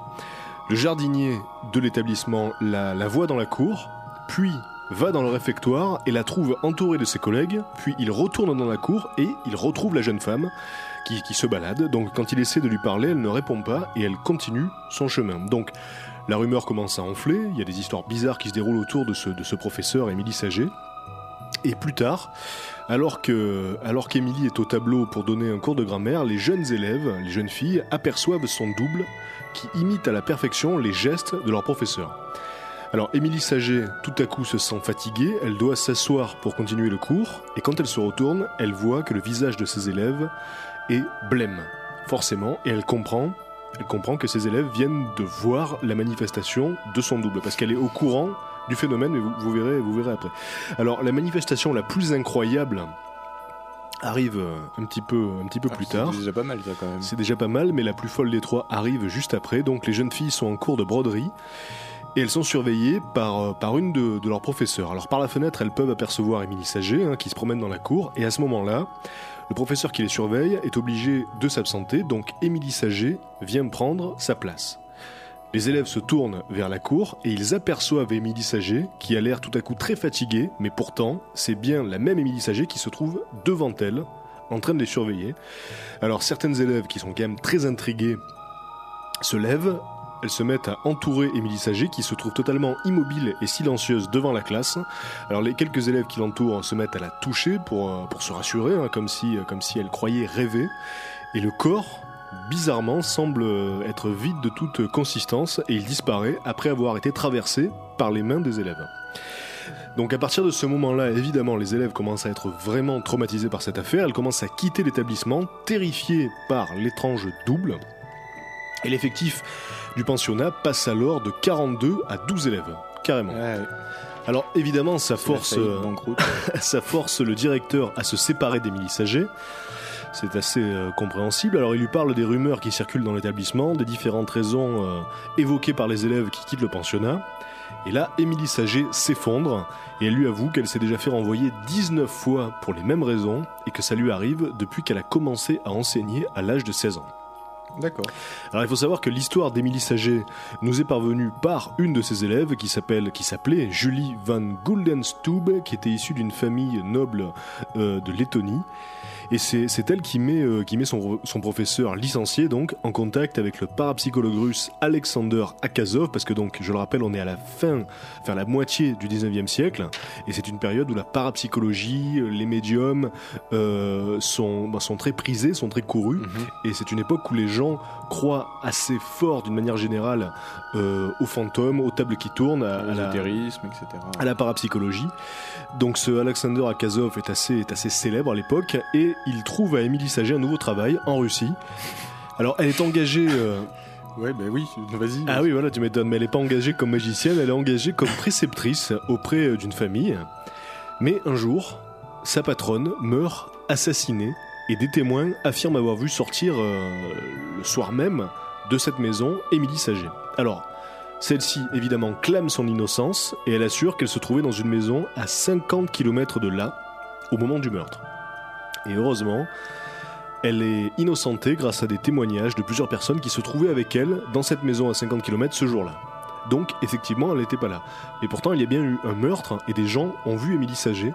Le jardinier de l'établissement la, voit dans la cour, puis va dans le réfectoire et la trouve entourée de ses collègues, puis il retourne dans la cour et il retrouve la jeune femme qui, qui se balade. Donc quand il essaie de lui parler, elle ne répond pas et elle continue son chemin. Donc la rumeur commence à enfler, il y a des histoires bizarres qui se déroulent autour de ce, de ce professeur, Émilie Saget. Et plus tard, alors que est au tableau pour donner un cours de grammaire, les jeunes élèves, les jeunes filles, aperçoivent son double qui imite à la perfection les gestes de leur professeur. Alors Émilie Saget, tout à coup, se sent fatiguée, elle doit s'asseoir pour continuer le cours, et quand elle se retourne, elle voit que le visage de ses élèves est blême, forcément, et elle comprend, elle comprend que ses élèves viennent de voir la manifestation de son double, parce qu'elle est au courant du phénomène, mais vous, vous verrez, vous verrez après. Alors la manifestation la plus incroyable arrive euh, un petit peu, un petit peu plus Ah, tard. C'est déjà pas mal ça quand même. C'est déjà pas mal, mais la plus folle des trois arrive juste après. Donc les jeunes filles sont en cours de broderie et elles sont surveillées par, euh, par une de, de leurs professeurs. Alors par la fenêtre, elles peuvent apercevoir Émilie Saget hein, qui se promène dans la cour et à ce moment-là, le professeur qui les surveille est obligé de s'absenter. Donc Émilie Saget vient prendre sa place. Les élèves se tournent vers la cour et ils aperçoivent Émilie Saget qui a l'air tout à coup très fatiguée, mais pourtant c'est bien la même Émilie Saget qui se trouve devant elle en train de les surveiller. Alors certaines élèves qui sont quand même très intriguées se lèvent, elles se mettent à entourer Émilie Saget qui se trouve totalement immobile et silencieuse devant la classe. Alors les quelques élèves qui l'entourent se mettent à la toucher pour, euh, se rassurer, hein, comme, si, euh, comme si elle croyait rêver. Et le corps, bizarrement, semble être vide de toute consistance et il disparaît après avoir été traversé par les mains des élèves. Donc à partir de ce moment-là, évidemment, les élèves commencent à être vraiment traumatisés par cette affaire. Elles commencent à quitter l'établissement, terrifiées par l'étrange double. Et l'effectif du pensionnat passe alors de 42 à 12 élèves, carrément. Ouais, Alors évidemment, ça force, faillite euh, [LAUGHS] ça force le directeur à se séparer d'Émilie Saget. C'est assez euh, compréhensible. Alors il lui parle des rumeurs qui circulent dans l'établissement, des différentes raisons euh, évoquées par les élèves qui quittent le pensionnat. Et là, Émilie Saget s'effondre et elle lui avoue qu'elle s'est déjà fait renvoyer 19 fois pour les mêmes raisons et que ça lui arrive depuis qu'elle a commencé à enseigner à l'âge de 16 ans. D'accord. Alors il faut savoir que l'histoire d'Émilie Saget nous est parvenue par une de ses élèves qui s'appelle, qui s'appelait Julie van Guldenstube, qui était issue d'une famille noble euh, de Lettonie. Et c'est elle qui met, euh, qui met son, son professeur licencié donc en contact avec le parapsychologue russe Alexander Akazov, parce que donc, je le rappelle, on est à la fin, vers la moitié du 19e siècle, et c'est une période où la parapsychologie, euh, les médiums euh, sont, bah, sont très prisés, sont très courus, Mhm. et c'est une époque où les gens croient assez fort d'une manière générale euh, aux fantômes, aux tables qui tournent, à, à la, etc. à la parapsychologie. Donc ce Alexander Akazov est assez, est assez célèbre à l'époque et il trouve à Émilie Saget un nouveau travail en Russie. Alors elle est engagée... euh, [LAUGHS] Ouais, bah oui, vas-y. Ah oui voilà tu m'étonnes, mais elle n'est pas engagée comme magicienne, elle est engagée comme préceptrice auprès euh, d'une famille. Mais un jour, sa patronne meurt assassinée et des témoins affirment avoir vu sortir euh, le soir même de cette maison Émilie Saget. Alors, celle-ci évidemment clame son innocence et elle assure qu'elle se trouvait dans une maison à 50 km de là au moment du meurtre. Et heureusement, elle est innocentée grâce à des témoignages de plusieurs personnes qui se trouvaient avec elle dans cette maison à 50 km ce jour-là. Donc effectivement, elle n'était pas là. Et pourtant, il y a bien eu un meurtre et des gens ont vu Émilie Saget.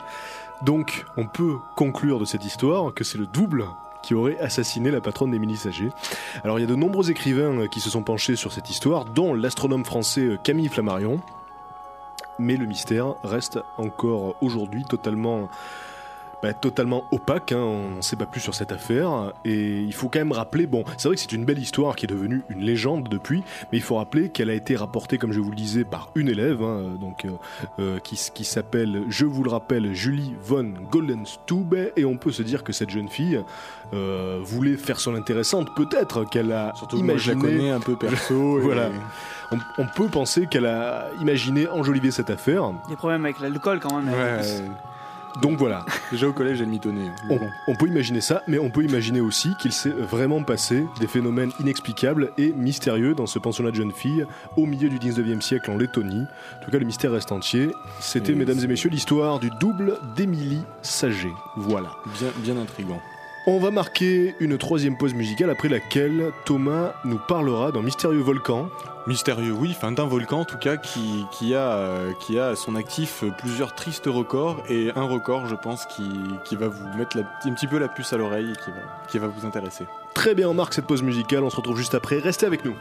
Donc on peut conclure de cette histoire que c'est le double qui aurait assassiné la patronne d'Émilie Saget. Alors il y a de nombreux écrivains euh, qui se sont penchés sur cette histoire, dont l'astronome français euh, Camille Flammarion. Mais le mystère reste encore aujourd'hui totalement, bah, totalement opaque. hein. On ne sait pas plus sur cette affaire. Et il faut quand même rappeler, bon, c'est vrai que c'est une belle histoire qui est devenue une légende depuis, mais il faut rappeler qu'elle a été rapportée, comme je vous le disais, par une élève, hein, donc euh, euh, qui, s'appelle, je vous le rappelle, Julie von Goldenstube. Et on peut se dire que cette jeune fille euh, voulait faire son intéressante, peut-être qu'elle a Surtout que moi, je la imaginé. connais un peu perso. [LAUGHS] et- Voilà. On, on peut penser qu'elle a imaginé enjoliver cette affaire. Des problèmes avec l'alcool quand même. Ouais. Donc voilà, Déjà au collège, elle mitonnait. Mais on, on peut imaginer ça, mais on peut imaginer aussi qu'il s'est vraiment passé des phénomènes inexplicables et mystérieux dans ce pensionnat de jeunes filles au milieu du 19e siècle en Lettonie. En tout cas, le mystère reste entier. C'était, mesdames et messieurs, l'histoire du double d'Émilie Saget. Voilà. Bien, bien intriguant. On va marquer une troisième pause musicale après laquelle Thomas nous parlera d'un mystérieux volcan. Mystérieux, oui, enfin d'un volcan en tout cas qui, a, euh, qui a à son actif euh, plusieurs tristes records et un record, je pense, qui, va vous mettre un petit peu la puce à l'oreille et qui va, qui va vous intéresser. Très bien, on marque cette pause musicale. On se retrouve juste après. Restez avec nous.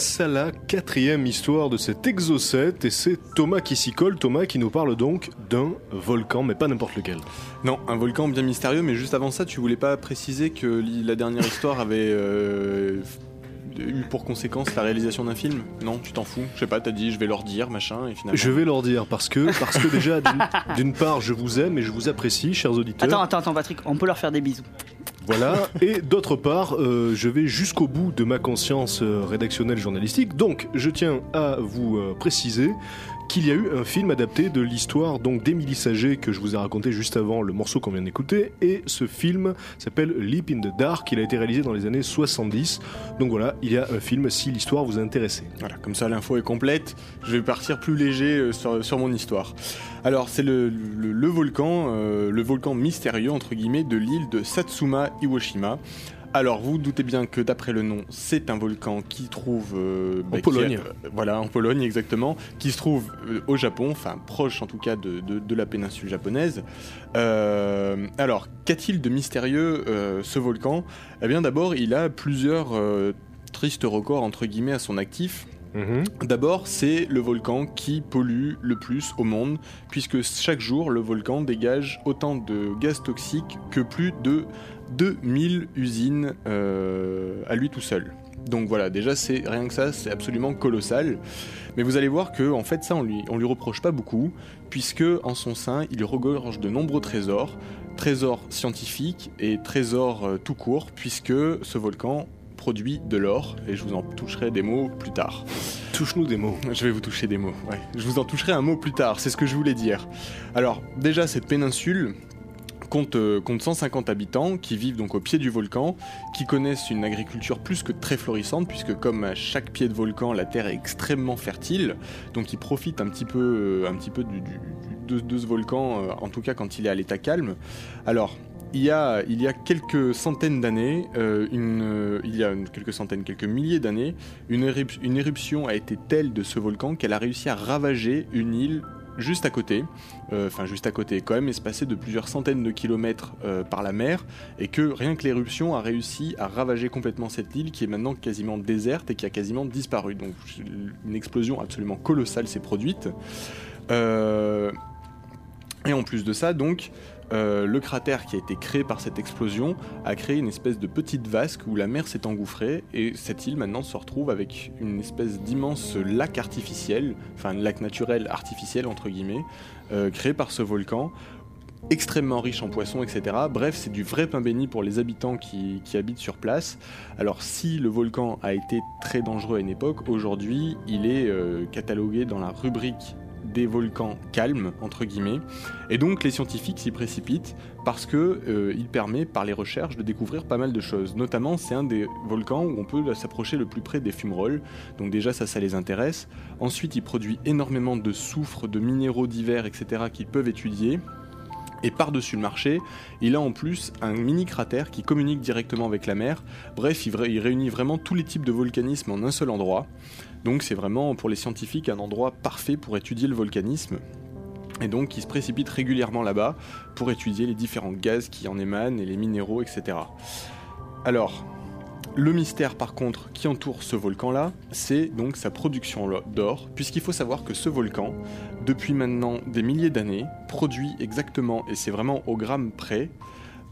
Passe à la quatrième histoire de cet exocète et c'est Thomas qui s'y colle. Thomas qui nous parle donc d'un volcan, mais pas n'importe lequel. Non, un volcan bien mystérieux, mais juste avant ça, tu voulais pas préciser que la dernière histoire avait euh, eu pour conséquence la réalisation d'un film? Non, tu t'en fous. Je sais pas, t'as dit je vais leur dire, machin, et finalement. Je vais leur dire parce que, parce que déjà, d'une- d'une part, je vous aime et je vous apprécie, chers auditeurs. Attends, attends, attends, Patrick, on peut leur faire des bisous. Voilà. [LAUGHS] Et d'autre part, euh, je vais jusqu'au bout de ma conscience euh, rédactionnelle journalistique. Donc, je tiens à vous euh, préciser qu'il y a eu un film adapté de l'histoire donc d'Émilie Saget que je vous ai raconté juste avant le morceau qu'on vient d'écouter. Et ce film s'appelle Leap in the Dark. Il a été réalisé dans les années 70. Donc voilà, il y a un film si l'histoire vous a. Voilà, comme ça l'info est complète. Je vais partir plus léger euh, sur, mon histoire. Alors, c'est le volcan, euh, le volcan mystérieux entre guillemets de l'île de Satsuma Iwoshima. Alors, vous vous doutez bien que d'après le nom, c'est un volcan qui trouve euh, En qui Pologne. euh, voilà, en Pologne exactement, qui se trouve euh, au Japon, enfin proche en tout cas de, de- de la péninsule japonaise. Alors, qu'a-t-il de mystérieux ce volcan? Eh bien, d'abord, il a plusieurs tristes records entre guillemets à son actif. D'abord, c'est le volcan qui pollue le plus au monde, puisque chaque jour, le volcan dégage autant de gaz toxiques que plus de 2000 usines euh, à lui tout seul. Donc voilà, déjà, c'est rien que ça, c'est absolument colossal. Mais vous allez voir que, en fait, ça, on lui, on lui reproche pas beaucoup, puisque en son sein, il regorge de nombreux trésors, trésors scientifiques et trésors euh, tout court, puisque ce volcan produit de l'or, et je vous en toucherai des mots plus tard. Touche-nous des mots. Je vais vous toucher des mots, ouais. Je vous en toucherai un mot plus tard, c'est ce que je voulais dire. Alors, déjà, cette péninsule compte, euh, compte 150 habitants qui vivent donc au pied du volcan, qui connaissent une agriculture plus que très florissante, puisque comme à chaque pied de volcan, la terre est extrêmement fertile, donc ils profitent un petit peu, euh, de, ce volcan, euh, en tout cas quand il est à l'état calme. Alors, il y a, il y a quelques centaines d'années, euh, euh, il y a quelques centaines, quelques milliers d'années, une éruption a été telle de ce volcan qu'elle a réussi à ravager une île juste à côté, euh, enfin juste à côté, quand même espacée de plusieurs centaines de kilomètres euh, par la mer, et que rien que l'éruption a réussi à ravager complètement cette île qui est maintenant quasiment déserte et qui a quasiment disparu. Donc une explosion absolument colossale s'est produite. Euh, et en plus de ça, donc, euh, le cratère qui a été créé par cette explosion a créé une espèce de petite vasque où la mer s'est engouffrée et cette île maintenant se retrouve avec une espèce d'immense lac artificiel, enfin lac naturel artificiel entre guillemets, euh, créé par ce volcan extrêmement riche en poissons, etc. Bref, c'est du vrai pain béni pour les habitants qui, habitent sur place. Alors si le volcan a été très dangereux à une époque, aujourd'hui il est euh, catalogué dans la rubrique des volcans calmes, entre guillemets. Et donc les scientifiques s'y précipitent parce que euh, permet par les recherches de découvrir pas mal de choses. Notamment c'est un des volcans où on peut s'approcher le plus près des fumerolles. Donc déjà ça ça les intéresse. Ensuite il produit énormément de soufre, de minéraux divers, etc. qu'ils peuvent étudier. Et par-dessus le marché, il a en plus un mini cratère qui communique directement avec la mer. Bref, il réunit vraiment tous les types de volcanisme en un seul endroit. Donc c'est vraiment pour les scientifiques un endroit parfait pour étudier le volcanisme. Et donc ils se précipitent régulièrement là-bas pour étudier les différents gaz qui en émanent et les minéraux, etc. Alors, le mystère par contre qui entoure ce volcan-là, c'est donc sa production d'or, puisqu'il faut savoir que ce volcan, depuis maintenant des milliers d'années, produit exactement, et c'est vraiment au gramme près,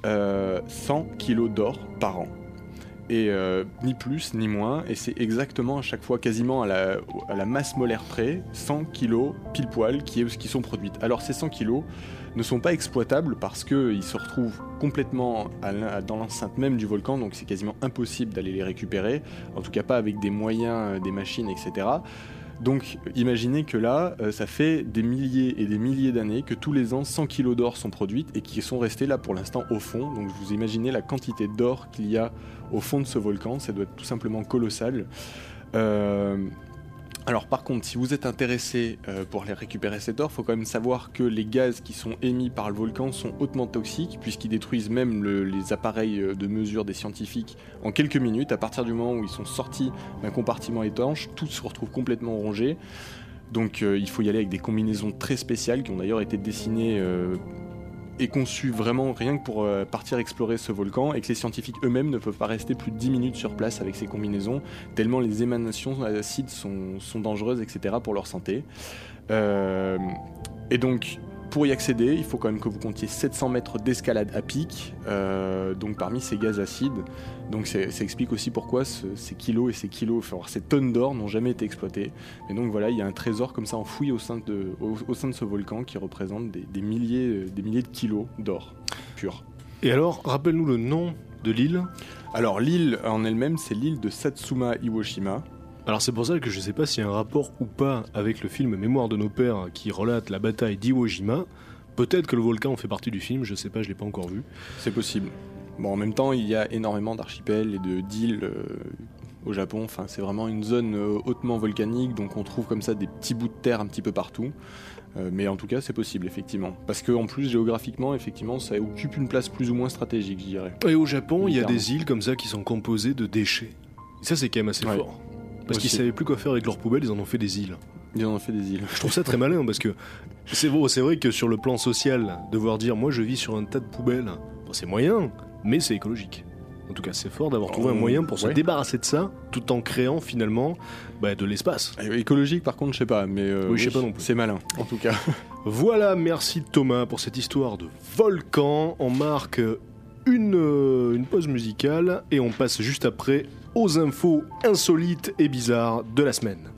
euh, 100 kilos d'or par an. Et euh, ni plus ni moins, et c'est exactement à chaque fois quasiment à la, masse molaire près, 100 kilos pile poil qui, qui sont produites. Alors ces 100 kilos ne sont pas exploitables parce qu'ils se retrouvent complètement dans l'enceinte même du volcan, donc c'est quasiment impossible d'aller les récupérer, en tout cas pas avec des moyens, euh, des machines, etc. Donc imaginez que là, euh, ça fait des milliers et des milliers d'années que tous les ans 100 kilos d'or sont produites et qui sont restés là pour l'instant au fond. Donc vous imaginez la quantité d'or qu'il y a au fond de ce volcan, ça doit être tout simplement colossal. Euh, alors par contre, si vous êtes intéressé euh, pour aller récupérer cet or, il faut quand même savoir que les gaz qui sont émis par le volcan sont hautement toxiques puisqu'ils détruisent même le- les appareils euh, de mesure des scientifiques en quelques minutes. À partir du moment où ils sont sortis d'un compartiment étanche, tout se retrouve complètement rongé. Donc euh, il faut y aller avec des combinaisons très spéciales qui ont d'ailleurs été dessinées est conçu vraiment rien que pour euh, partir explorer ce volcan et que les scientifiques eux-mêmes ne peuvent pas rester plus de 10 minutes sur place avec ces combinaisons, tellement les émanations acides sont, dangereuses, etc. pour leur santé. Euh, et donc, pour y accéder, il faut quand même que vous comptiez 700 mètres d'escalade à pic, euh, donc parmi ces gaz acides. Donc c'est- ça explique aussi pourquoi ce- ces kilos et ces kilos, enfin, ces tonnes d'or n'ont jamais été exploitées. Et donc voilà, il y a un trésor comme ça enfoui au sein de, au, au sein de ce volcan qui représente des, des milliers, euh, des milliers de kilos d'or pur. Et alors, rappelle-nous le nom de l'île. Alors l'île en elle-même, c'est l'île de Satsuma Iwoshima. Alors c'est pour ça que je sais pas s'il y a un rapport ou pas avec le film Mémoire de nos pères qui relate la bataille d'Iwo Jima. Peut-être que le volcan fait partie du film, je sais pas, je l'ai pas encore vu. C'est possible. Bon, en même temps, il y a énormément d'archipels et de d'îles euh, au Japon. Enfin, c'est vraiment une zone euh, hautement volcanique, donc on trouve comme ça des petits bouts de terre un petit peu partout. Euh, mais en tout cas, c'est possible, effectivement. Parce que en plus, géographiquement, effectivement, ça occupe une place plus ou moins stratégique, je dirais. Et au Japon, il y a des îles comme ça qui sont composées de déchets. Et ça, c'est quand même assez Ouais. fort. Parce qu'ils savaient plus quoi faire avec leurs poubelles, ils en ont fait des îles. Ils en ont fait des îles. Je trouve ça très malin parce que c'est vrai, c'est vrai que sur le plan social, devoir dire moi je vis sur un tas de poubelles, bon, c'est moyen, mais c'est écologique. En tout cas, c'est fort d'avoir trouvé un Euh, moyen pour se ouais. débarrasser de ça, tout en créant finalement bah, de l'espace. Euh, Écologique, par contre, je sais pas, mais euh, Oui, je sais pas non plus. C'est malin, en tout cas. [LAUGHS] Voilà, merci Thomas pour cette histoire de volcan. On marque une, euh, une pause musicale et on passe juste après aux infos insolites et bizarres de la semaine.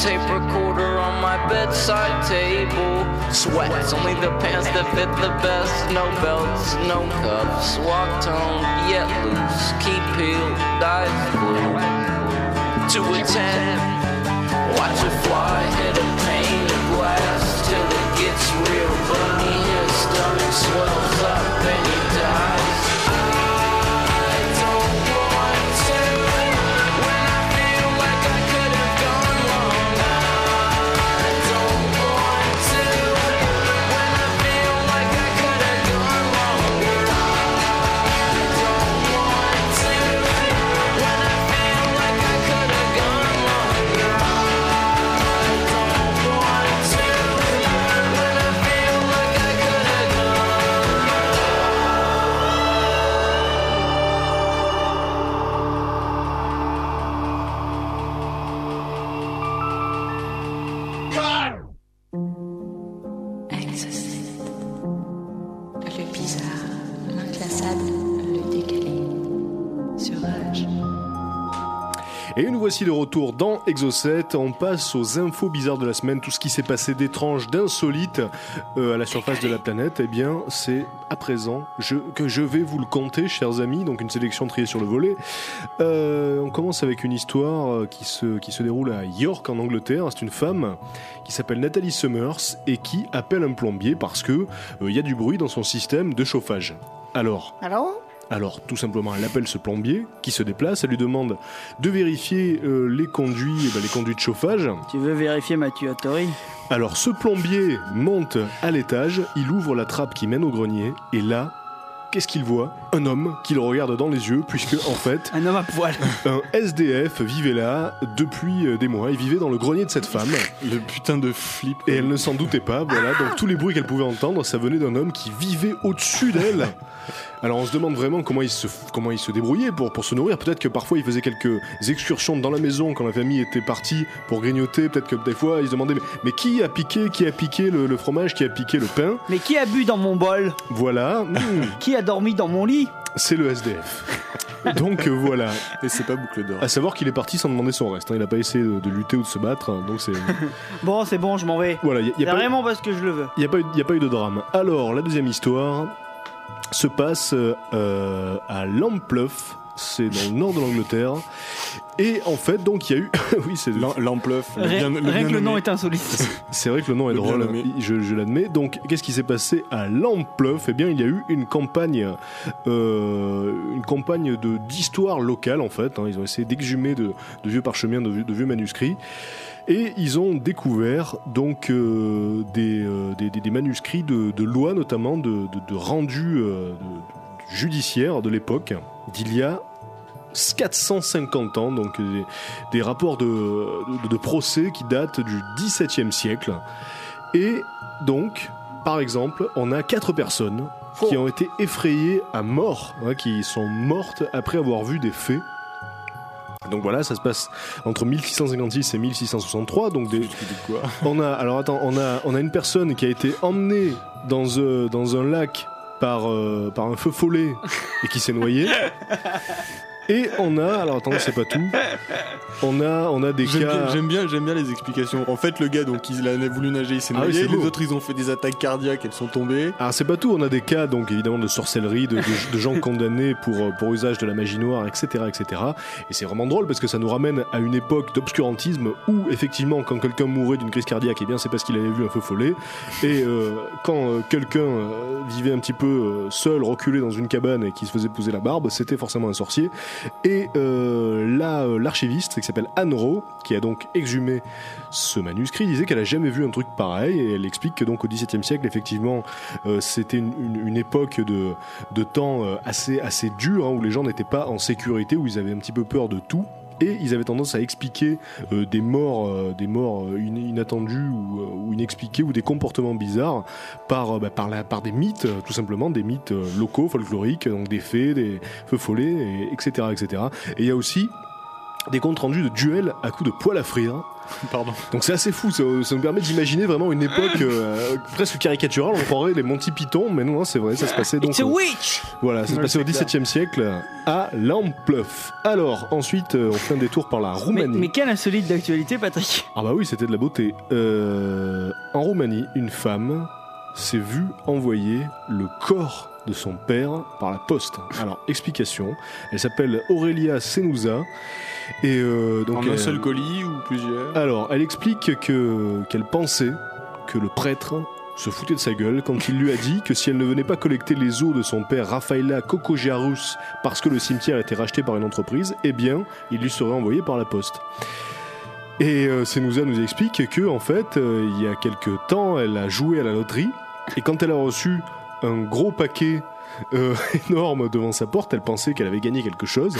Tape recorder on my bedside table. Sweats, only the pants that fit the best. No belts, no cuffs. Walk toned, yet loose. Keep peeled, eyes glued. To a ten, watch it fly, hit a pane of glass till it gets real bunny. His stomach swells up and voici de retour dans Exo7. On passe aux infos bizarres de la semaine, tout ce qui s'est passé d'étrange, d'insolite euh, à la surface de la planète. Eh bien, c'est à présent que je vais vous le compter, chers amis. Donc, une sélection triée sur le volet. Euh, on commence avec une histoire euh, qui se, qui se déroule à York, en Angleterre. C'est une femme qui s'appelle Nathalie Summers et qui appelle un plombier parce que il y a du bruit dans son système de chauffage. Alors? Alors, tout simplement, elle appelle ce plombier qui se déplace, elle lui demande de vérifier euh, les conduits, eh ben, les conduits de chauffage. Tu veux vérifier ma tuyauterie Alors, ce plombier monte à l'étage, il ouvre la trappe qui mène au grenier, et là, qu'est-ce qu'il voit? Un homme qui le regarde dans les yeux, puisque en fait, [LAUGHS] Un homme à poil. un SDF vivait là depuis euh, des mois. Il vivait dans le grenier de cette femme, Le putain de flip. et elle ne s'en doutait pas. Voilà, donc tous les bruits qu'elle pouvait entendre, ça venait d'un homme qui vivait au-dessus d'elle. Alors on se demande vraiment comment il se, comment il se débrouillait pour, pour se nourrir. Peut-être que parfois il faisait quelques excursions dans la maison quand la famille était partie pour grignoter. Peut-être que des fois il se demandait mais, mais qui a piqué, qui a piqué le, le fromage, qui a piqué le pain? Mais qui a bu dans mon bol? Voilà, Qui a dormi dans mon lit c'est le SDF. [LAUGHS] Donc euh, voilà, Et c'est pas boucle d'or. à savoir qu'il est parti sans demander son reste. hein. Il n'a pas essayé de, de lutter ou de se battre. hein. Donc c'est [LAUGHS] Bon, c'est bon, je m'en vais. voilà, il y a, y a pas- vraiment parce que je le veux. Il n'y a, pas eu- y a pas eu de drame. Alors, la deuxième histoire se passe euh, à Lampluff. C'est dans le nord de l'Angleterre. Et en fait, donc, il y a eu. [LAUGHS] oui, c'est L'am- L'Ampleuf. le Rien, que le nom est insolite. c'est vrai que le nom est Le drôle, je, je l'admets. Donc, qu'est-ce qui s'est passé à Lampluff Eh bien, il y a eu une campagne, euh, une campagne de d'histoire locale en fait. hein. Ils ont essayé d'exhumer de, de vieux parchemins, de, vieux- de vieux manuscrits. Et ils ont découvert donc euh, des, euh, des, des- des manuscrits de, de lois, notamment de, de, de rendus euh, judiciaires de l'époque, d'il y a 450 ans, donc des, des rapports de, de- de procès qui datent du XVIIe siècle. Et donc, par exemple, on a quatre personnes qui ont été effrayées à mort, hein, qui sont mortes après avoir vu des faits. Donc voilà, ça se passe entre 1656 et 1663. Donc des, on a, alors attends, on a, on a une personne qui a été emmenée dans, euh, dans un lac par, euh, par un feu follet et qui s'est noyé. [LAUGHS] Et on a, alors attends, c'est pas tout. On a, on a des J'aime cas. bien, j'aime bien, j'aime bien les explications. En fait, le gars, donc, il a voulu nager, il s'est Ah oui, noyé. c'est les beau. autres, ils ont fait des attaques cardiaques, elles sont tombées. Alors c'est pas tout, on a des cas donc évidemment de sorcellerie, de, de- de gens condamnés pour, euh, pour usage de la magie noire, etc. etc. Et c'est vraiment drôle parce que ça nous ramène à une époque d'obscurantisme où effectivement quand quelqu'un mourait d'une crise cardiaque, eh bien c'est parce qu'il avait vu un feu follet. Et euh, quand euh, quelqu'un euh, vivait un petit peu seul, reculé dans une cabane et qui se faisait pousser la barbe, c'était forcément un sorcier. Et euh, euh, l'archiviste qui s'appelle Anne Rowe, qui a donc exhumé ce manuscrit, disait qu'elle a jamais vu un truc pareil et elle explique que donc au XVIIe siècle, effectivement, euh, c'était une, époque de, temps assez, assez dur, hein, où les gens n'étaient pas en sécurité, où ils avaient un petit peu peur de tout. Et ils avaient tendance à expliquer euh, des morts, euh, euh, in- inattendues ou, ou inexpliquées ou des comportements bizarres par, bah, des mythes, tout simplement, des mythes locaux, folkloriques, donc des fées, des feux follets, et, etc., etc. Et il y a aussi des comptes rendus de duels à coups de poêle à frire. [LAUGHS] Pardon. Donc c'est assez fou, ça, ça nous permet d'imaginer vraiment une époque [LAUGHS] euh, presque caricaturale, on croirait les Monty Python, mais non, non, c'est vrai, ça se passait donc... It's a witch voilà, ça se passait au XVIIe siècle à Lampluff. Alors, ensuite, euh, on fait un détour par la mais, Roumanie. mais quelle insolite d'actualité, Patrick Ah bah oui, c'était de la beauté. Euh, en Roumanie, une femme s'est vue envoyer le corps de son père par la poste. Alors, explication. Elle s'appelle Aurelia Senouza. Et euh, donc, en un seul colis ou plusieurs? Alors, elle explique que qu'elle pensait que le prêtre se foutait de sa gueule quand il lui a dit que si elle ne venait pas collecter les os de son père Rafaela Kokogiarus parce que le cimetière était racheté par une entreprise, eh bien, il lui serait envoyé par la poste. Et euh, Senouza nous explique que en fait, euh, il y a quelque temps, elle a joué à la loterie et quand elle a reçu un gros paquet [LAUGHS] euh, énorme devant sa porte, elle pensait qu'elle avait gagné quelque chose,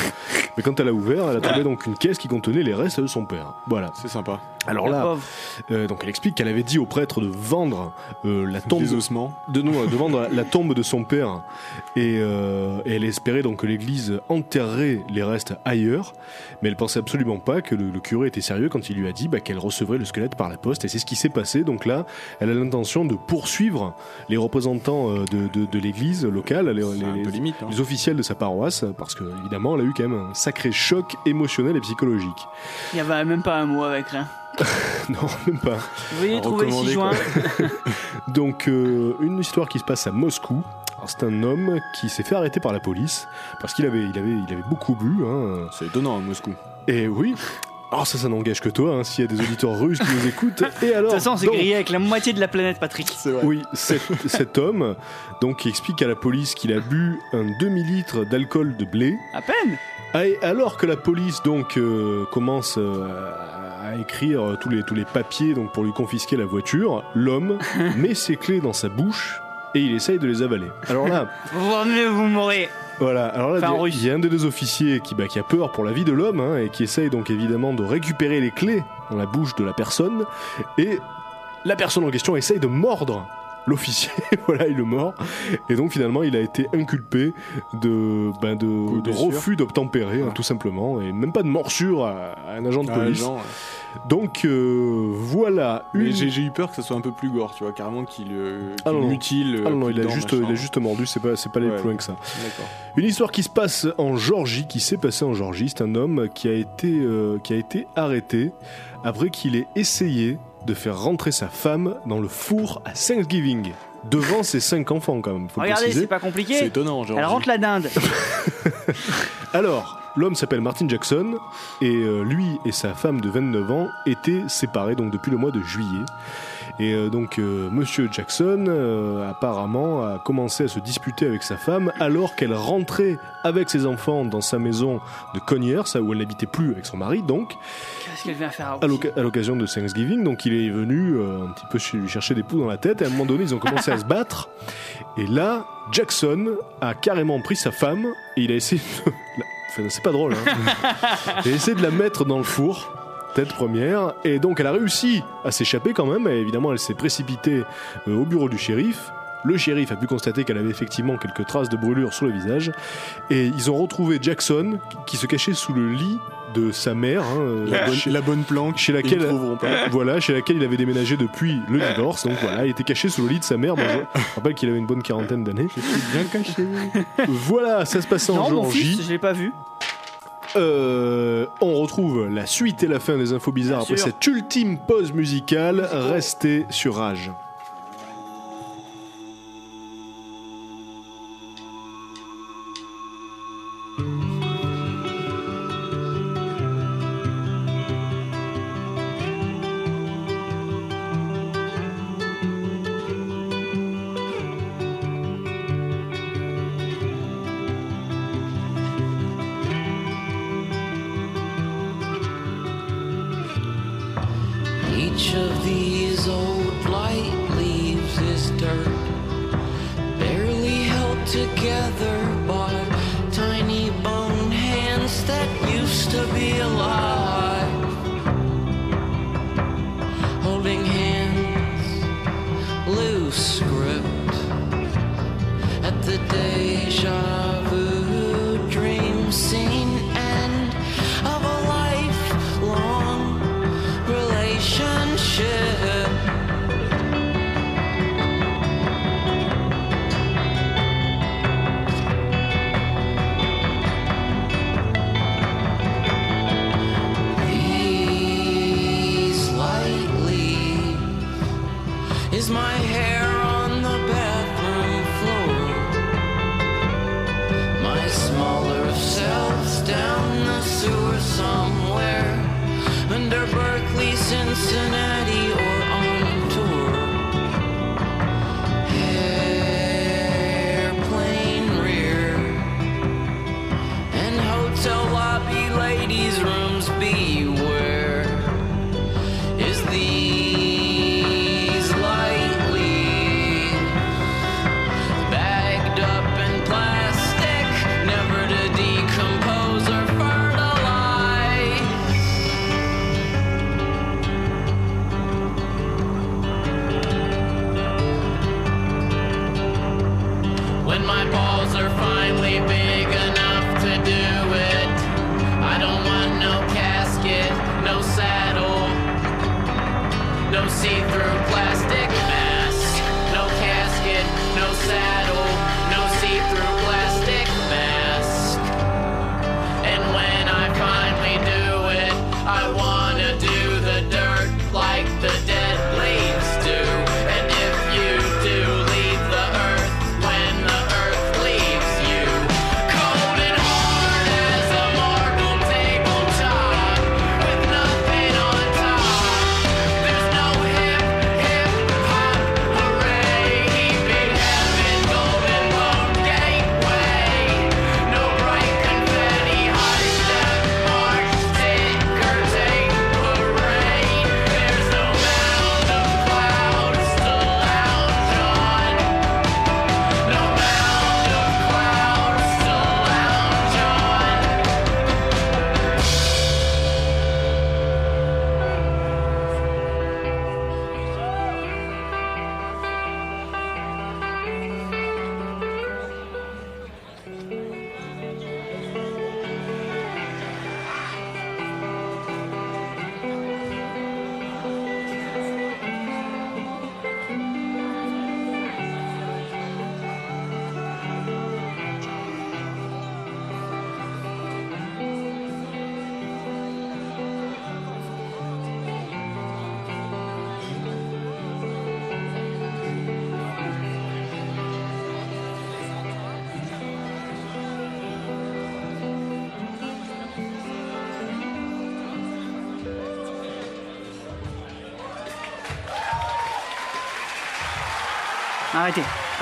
mais quand elle a ouvert, elle a trouvé donc une caisse qui contenait les restes de son père. Voilà. C'est sympa. Alors là, euh, donc elle explique qu'elle avait dit au prêtre de vendre euh, la tombe de, ossements. de, non, de vendre la tombe de son père et, euh, et elle espérait donc que l'église enterrerait les restes ailleurs mais elle pensait absolument pas que le, le curé était sérieux quand il lui a dit bah, qu'elle recevrait le squelette par la poste et c'est ce qui s'est passé donc là elle a l'intention de poursuivre les représentants de, de- de l'église locale les, les- limite. hein. les officiels de sa paroisse parce que évidemment elle a eu quand même un sacré choc émotionnel et psychologique Il y avait même pas un mot avec rien. [LAUGHS] non même pas Veuillez trouver le 6 recommander, juin. [LAUGHS] Donc, euh, une histoire qui se passe à Moscou. C'est un homme qui s'est fait arrêter par la police parce qu'il avait, il avait, il avait beaucoup bu. hein. C'est étonnant à Moscou. Et oui. Alors ça, ça n'engage que toi, hein, s'il y a des auditeurs russes qui nous écoutent. [LAUGHS] Et De alors toute façon, c'est donc, grillé avec la moitié de la planète, Patrick. Vrai. Oui, cet, cet homme, donc, qui explique à la police qu'il a bu un demi-litre d'alcool de blé. À peine. Ah, et alors que la police donc euh, commence euh, à- écrire tous les tous les papiers donc pour lui confisquer la voiture, l'homme [LAUGHS] met ses clés dans sa bouche et il essaye de les avaler. Alors là, Vous vous mourrez. Voilà. Alors là, Enfin, il y a- en russe. il y, a un des deux officiers qui bah, qui a peur pour la vie de l'homme hein, et qui essaye donc évidemment de récupérer les clés dans la bouche de la personne et la personne en question essaye de mordre l'officier, [LAUGHS] voilà, il le mord. Et donc finalement, il a été inculpé de, ben, de, refus d'obtempérer, hein, Ah. tout simplement, et même pas de morsure à, à un agent de Ah, police. Ouais. Donc euh, voilà, une... j'ai eu peur que ça soit un peu plus gore, tu vois, carrément qu'il euh, Ah non, non. mutile. Ah non, il a, juste, machin. il a juste mordu, c'est pas, c'est pas Ouais. plus loin que ça. D'accord. Une histoire qui se passe en Georgie, qui s'est passée en Georgie, c'est un homme qui a été, euh, qui a été arrêté après qu'il ait essayé de faire rentrer sa femme dans le four à Thanksgiving, devant ses cinq enfants quand même, faut Regardez, c'est pas C'est compliqué. étonnant, genre. Elle rentre la dinde. [LAUGHS] Alors, l'homme s'appelle Martin Jackson et euh, lui et sa femme de 29 ans étaient séparés donc depuis le mois de juillet. Et euh, donc euh, Monsieur Jackson euh, apparemment a commencé à se disputer avec sa femme alors qu'elle rentrait avec ses enfants dans sa maison de Conyers, où elle n'habitait plus avec son mari donc Qu'est-ce qu'elle vient faire à à l'oc- à l'occasion de Thanksgiving. Donc il est venu un petit peu lui chercher des poux dans la tête et à un moment donné ils ont commencé à se battre. Et là Jackson a carrément pris sa femme et il a essayé de... [LAUGHS] Enfin, c'est pas drôle. Hein. il a essayé de la mettre dans le four. Tête première, et donc elle a réussi à s'échapper quand même. Et évidemment, elle s'est précipitée euh, au bureau du shérif. Le shérif a pu constater qu'elle avait effectivement quelques traces de brûlure sur le visage. Et ils ont retrouvé Jackson qui se cachait sous le lit de sa mère. hein, euh, La bonne, chez- la bonne planque. chez laquelle, le trouveront pas. [LAUGHS] voilà, chez laquelle il avait déménagé depuis le divorce. Donc voilà, il était caché sous le lit de sa mère. Bon, je [LAUGHS] rappelle qu'il avait une bonne quarantaine d'années. Bien caché. Voilà, ça se passait en Non, mon Georgie. fils, je l'ai pas vu. Euh, on retrouve la suite et la fin des infos bizarres Bien après sûr. cette ultime pause musicale. Restez sur Rage.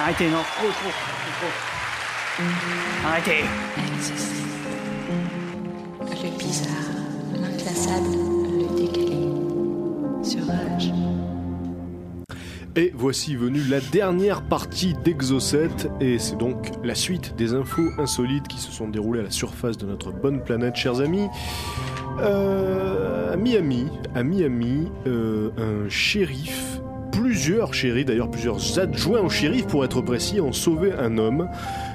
Arrêtez, non. Trop, trop, trop, trop. Arrêtez. Le bizarre, l'inclassable, le décalé. Rage. Et voici venue la dernière partie d'Exocet, et c'est donc la suite des infos insolites qui se sont déroulées à la surface de notre bonne planète, chers amis. Euh, à Miami, à Miami, euh, un shérif, plusieurs shérifs, d'ailleurs plusieurs adjoints au shérif pour être précis, ont sauvé un homme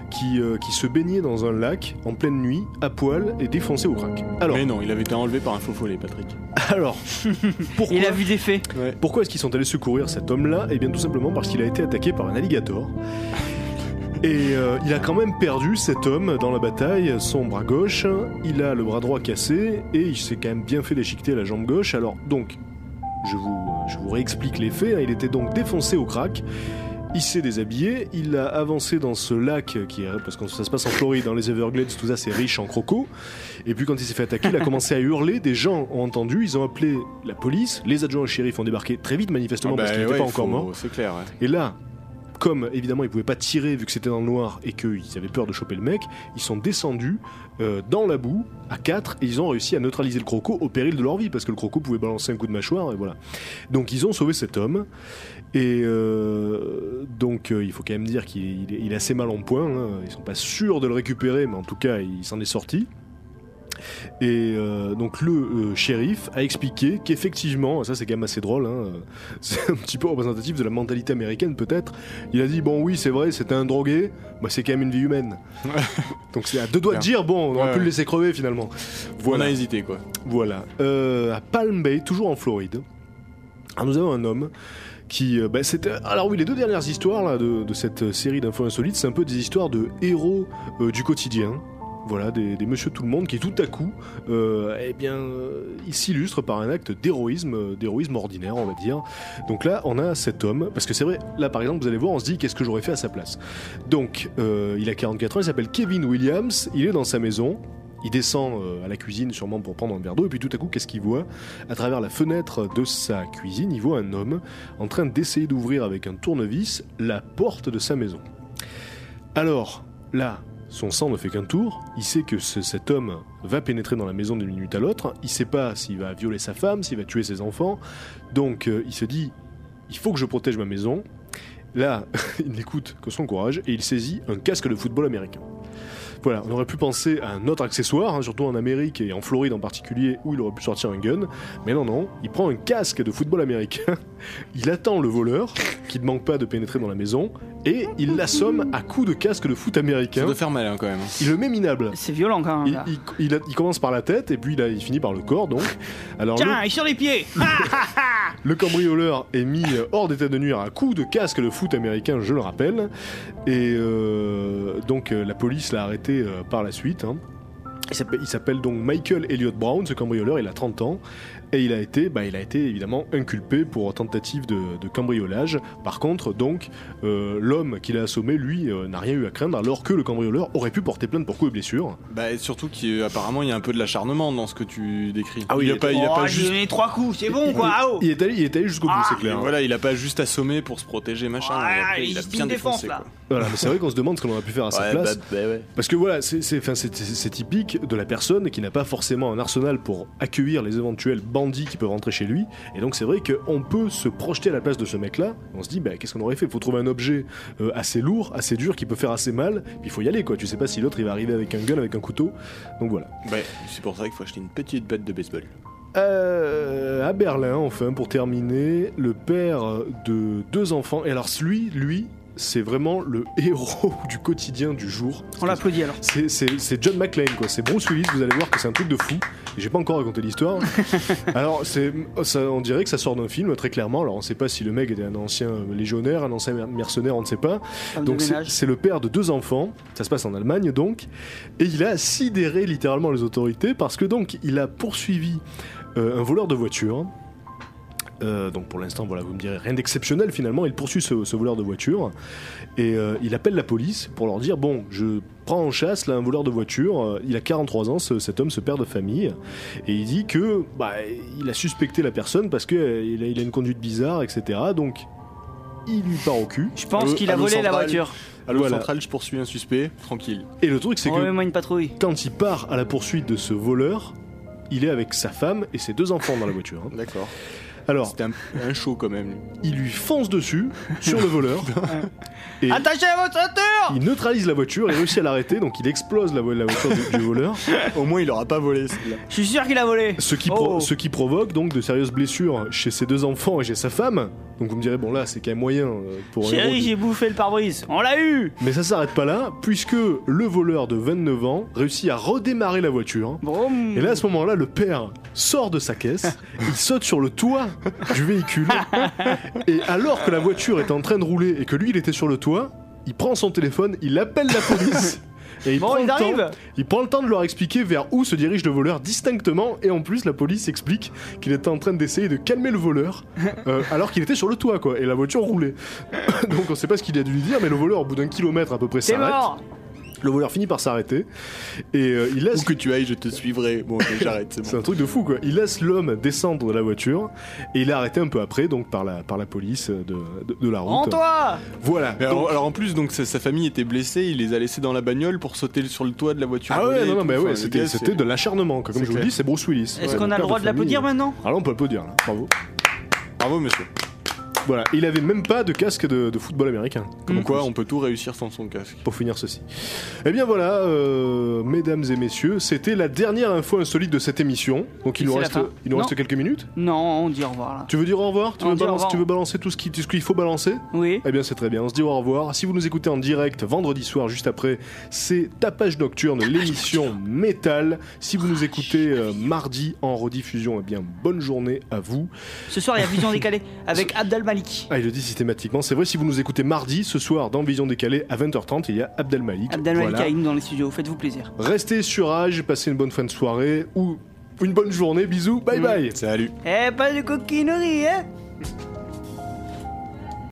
qui, euh, qui se baignait dans un lac en pleine nuit, à poil et défoncé au crack. Alors, Mais non, il avait été enlevé par un faux follet, Patrick. [LAUGHS] alors pourquoi Il a vu des faits. pourquoi est-ce qu'ils sont allés secourir cet homme-là? Eh bien tout simplement parce qu'il a été attaqué par un alligator. [LAUGHS] Et euh, il a quand même perdu cet homme dans la bataille, son bras gauche, il a le bras droit cassé et il s'est quand même bien fait déchiqueter la jambe gauche. Alors donc, je vous, je vous réexplique les faits, hein. il était donc défoncé au crack. Il s'est déshabillé, il a avancé dans ce lac qui est parce que ça se passe en Floride, dans les Everglades, tout ça c'est riche en crocos. Et puis quand il s'est fait attaquer, il a [LAUGHS] commencé à hurler. Des gens ont entendu, ils ont appelé la police. Les adjoints au shérif ont débarqué très vite manifestement Ah bah parce qu'il n'était ouais, pas encore faut- mort. C'est clair, ouais. Et là, comme évidemment ils pouvaient pas tirer vu que c'était dans le noir et qu'ils avaient peur de choper le mec, ils sont descendus euh, dans la boue à 4 et ils ont réussi à neutraliser le croco au péril de leur vie parce que le croco pouvait balancer un coup de mâchoire et voilà. Donc ils ont sauvé cet homme et euh, donc euh, il faut quand même dire qu'il est, assez mal en point. hein. Ils sont pas sûrs de le récupérer mais en tout cas il s'en est sorti. Et euh, donc le euh, shérif a expliqué qu'effectivement, ça c'est quand même assez drôle, hein, [LAUGHS] c'est un petit peu représentatif de la mentalité américaine peut-être. Il a dit bon oui c'est vrai c'était un drogué, bah, c'est quand même une vie humaine. [LAUGHS] donc c'est à deux doigts de dire bon on aurait Ouais, pu le laisser crever finalement. On a hésité, quoi. Voilà. Euh, à Palm Bay, toujours en Floride, alors, nous avons un homme qui. bah, c'était- alors oui, les deux dernières histoires là, de, de cette série d'infos insolites, c'est un peu des histoires de héros euh, du quotidien. Voilà, des, des monsieur tout le monde qui tout à coup, euh, eh bien, euh, il s'illustre par un acte d'héroïsme, euh, d'héroïsme ordinaire, on va dire. Donc là, on a cet homme, parce que c'est vrai, là par exemple, vous allez voir, on se dit qu'est-ce que j'aurais fait à sa place? Donc, il a 44 ans, il s'appelle Kevin Williams, il est dans sa maison, il descend à la cuisine sûrement pour prendre un verre d'eau et puis tout à coup qu'est-ce qu'il voit? À travers la fenêtre de sa cuisine, il voit un homme en train d'essayer d'ouvrir avec un tournevis la porte de sa maison. Alors là, son sang ne fait qu'un tour, il sait que ce- cet homme va pénétrer dans la maison d'une minute à l'autre, il sait pas s'il va violer sa femme, s'il va tuer ses enfants, donc euh, il se dit il faut que je protège ma maison. Là, [LAUGHS] il n'écoute que son courage et il saisit un casque de football américain. Voilà, on aurait pu penser à un autre accessoire, hein, surtout en Amérique et en Floride en particulier, où il aurait pu sortir un gun. Mais non, non, il prend un casque de football américain, [LAUGHS] il attend le voleur, qui ne manque pas de pénétrer dans la maison, et il l'assomme à coups de casque de foot Ça américain. doit faire mal, hein, quand même. Il le met minable. C'est violent quand même. Il, là. il- il a- il commence par la tête, et puis il, a- il finit par le corps, donc. Alors, le- Tiens, et sur les pieds [LAUGHS] Ah, ah, ah Le cambrioleur est mis hors d'état de nuire à coup de casque de foot américain, je le rappelle. Et euh, donc euh, la police l'a arrêté euh, par la suite. hein. Il s'appelle- Il s'appelle donc Michael Elliott Brown, ce cambrioleur, il a 30 ans. Et il a été, bah, il a été évidemment inculpé pour tentative de, de cambriolage. Par contre, donc, euh, l'homme qui l'a assommé, lui, euh, n'a rien eu à craindre, alors que le cambrioleur aurait pu porter plainte pour coups et blessures. Bah, et surtout qu'apparemment il y a un peu de l'acharnement dans ce que tu décris. Ah oui, il a il pas, il a oh, pas j'ai juste. donné trois coups, c'est bon quoi. ah, oh. Il est allé, il est allé jusqu'au bout, Ah, c'est clair. Voilà, il a pas juste assommé pour se protéger, machin. Ouais, Après, il a bien défense, défoncé. là. quoi. Voilà, mais c'est vrai qu'on se demande ce qu'on aurait pu faire à sa Ouais, place. bah, bah, ouais. Parce que voilà, c'est typique de la personne qui n'a pas forcément un arsenal pour accueillir les éventuels bandits qui peuvent rentrer chez lui. Et donc c'est vrai qu'on peut se projeter à la place de ce mec-là. On se dit, bah, qu'est-ce qu'on aurait fait? Il faut trouver un objet euh, assez lourd, assez dur, qui peut faire assez mal. Puis il faut y aller, quoi. Tu sais pas si l'autre il va arriver avec un gun, avec un couteau. Donc voilà. Bah, c'est pour ça qu'il faut acheter une petite bête de baseball. Euh, à Berlin, enfin, pour terminer, le père de deux enfants. Et alors lui, lui, c'est vraiment le [LAUGHS] héros du quotidien du jour. On l'applaudit alors. C'est- John McClane, quoi. C'est Bruce Willis, vous allez voir que c'est un truc de fou. J'ai pas encore raconté l'histoire. [LAUGHS] Alors, ça, on dirait que ça sort d'un film, très clairement. Alors, on sait pas si le mec était un ancien légionnaire, un ancien mer- mercenaire, on ne sait pas. Femme Donc, c'est le père de deux enfants. Ça se passe en Allemagne, donc. Et il a sidéré littéralement les autorités parce que, donc, il a poursuivi euh, un voleur de voiture. Euh, donc pour l'instant, voilà, vous me direz rien d'exceptionnel finalement. Il poursuit ce, ce voleur de voiture et euh, il appelle la police pour leur dire bon, je prends en chasse là un voleur de voiture. euh, il a 43 ans, ce- cet homme, ce père de famille, et il dit que bah, il a suspecté la personne parce que euh, il a, il a une conduite bizarre, etc. Donc il lui part au cul. Je pense qu'il a volé la voiture. Allô, Voilà. centrale, je poursuis un suspect, tranquille. Et le truc c'est que une patrouille. quand il part à la poursuite de ce voleur, il est avec sa femme et ses deux enfants dans la voiture. hein. D'accord. Alors C'était un, un show quand même. lui. il lui fonce dessus sur le voleur. [LAUGHS] et Attachez à votre ceinture Il neutralise la voiture, il réussit à l'arrêter, donc il explose la, vo- la voiture du, du voleur. Au moins, il aura pas volé. Je suis sûr qu'il a volé. Ce qui, pro- Oh. ce qui provoque donc de sérieuses blessures chez ses deux enfants et chez sa femme. Donc vous me direz, bon là c'est quand même moyen euh, pour Chérie, j'ai bouffé le pare-brise. On l'a eu Mais ça s'arrête pas là, puisque le voleur de 29 ans réussit à redémarrer la voiture. Et là à ce moment-là, le père sort de sa caisse, il saute sur le toit [LAUGHS] du véhicule, et alors que la voiture est en train de rouler et que lui il était sur le toit, il prend son téléphone, il appelle la police. [LAUGHS] Et il, Bon, prend le temps, arrivent. il prend le temps de leur expliquer vers où se dirige le voleur distinctement et en plus la police explique qu'il était en train d'essayer de calmer le voleur [LAUGHS] euh, alors qu'il était sur le toit quoi et la voiture roulait. Donc on sait pas ce qu'il a dû lui dire mais le voleur au bout d'un kilomètre à peu près s'arrête. Le voleur finit par s'arrêter et euh, il laisse Où que tu ailles, je te suivrai. Bon, [LAUGHS] j'arrête, c'est bon. un truc de fou quoi. Il laisse l'homme descendre de la voiture et il est arrêté un peu après donc par la, par la police de, de, de la route. Rends-toi Voilà. Mais Donc- alors, alors, en plus, donc sa, sa famille était blessée, il les a laissés dans la bagnole pour sauter sur le toit de la voiture. ah ouais non et non tout. mais Enfin, ouais c'était gars, c'était de l'acharnement quoi. Comme C'est je vous le clair. dis c'est Bruce Willis. Est-ce Ouais, qu'on a le droit de l'applaudir maintenant? Alors on peut applaudir là. Bravo. Bravo, monsieur. Voilà, il avait même pas de casque de, de football américain. Comme Mm. quoi, on peut tout réussir sans son casque. Pour finir ceci. Eh bien voilà, euh, mesdames et messieurs, c'était la dernière info insolite de cette émission. Donc il Et nous reste, il nous Non. reste quelques minutes. Non, on dit au revoir là. Tu veux dire au revoir? Tu veux, au balancer, revoir. tu veux balancer tout ce qui- tout ce qu'il faut balancer? Oui. Eh bien c'est très bien, on se dit au revoir. Si vous nous écoutez en direct vendredi soir juste après, c'est Tapage Nocturne, l'émission métal. Si vous nous écoutez euh, mardi en rediffusion, eh bien bonne journée à vous. Ce soir, il y a Vision décalée avec Abdel Malik. Ah il le dit systématiquement, c'est vrai si vous nous écoutez mardi, ce soir dans Vision Décalée à 20h30, il y a Abdel Malik. Abdel Malik Voilà. dans les studios. Faites-vous plaisir. Restez sur Age, passez une bonne fin de soirée ou une bonne journée. Bisous, bye Mm. bye. Salut. Eh, pas de coquinerie, hein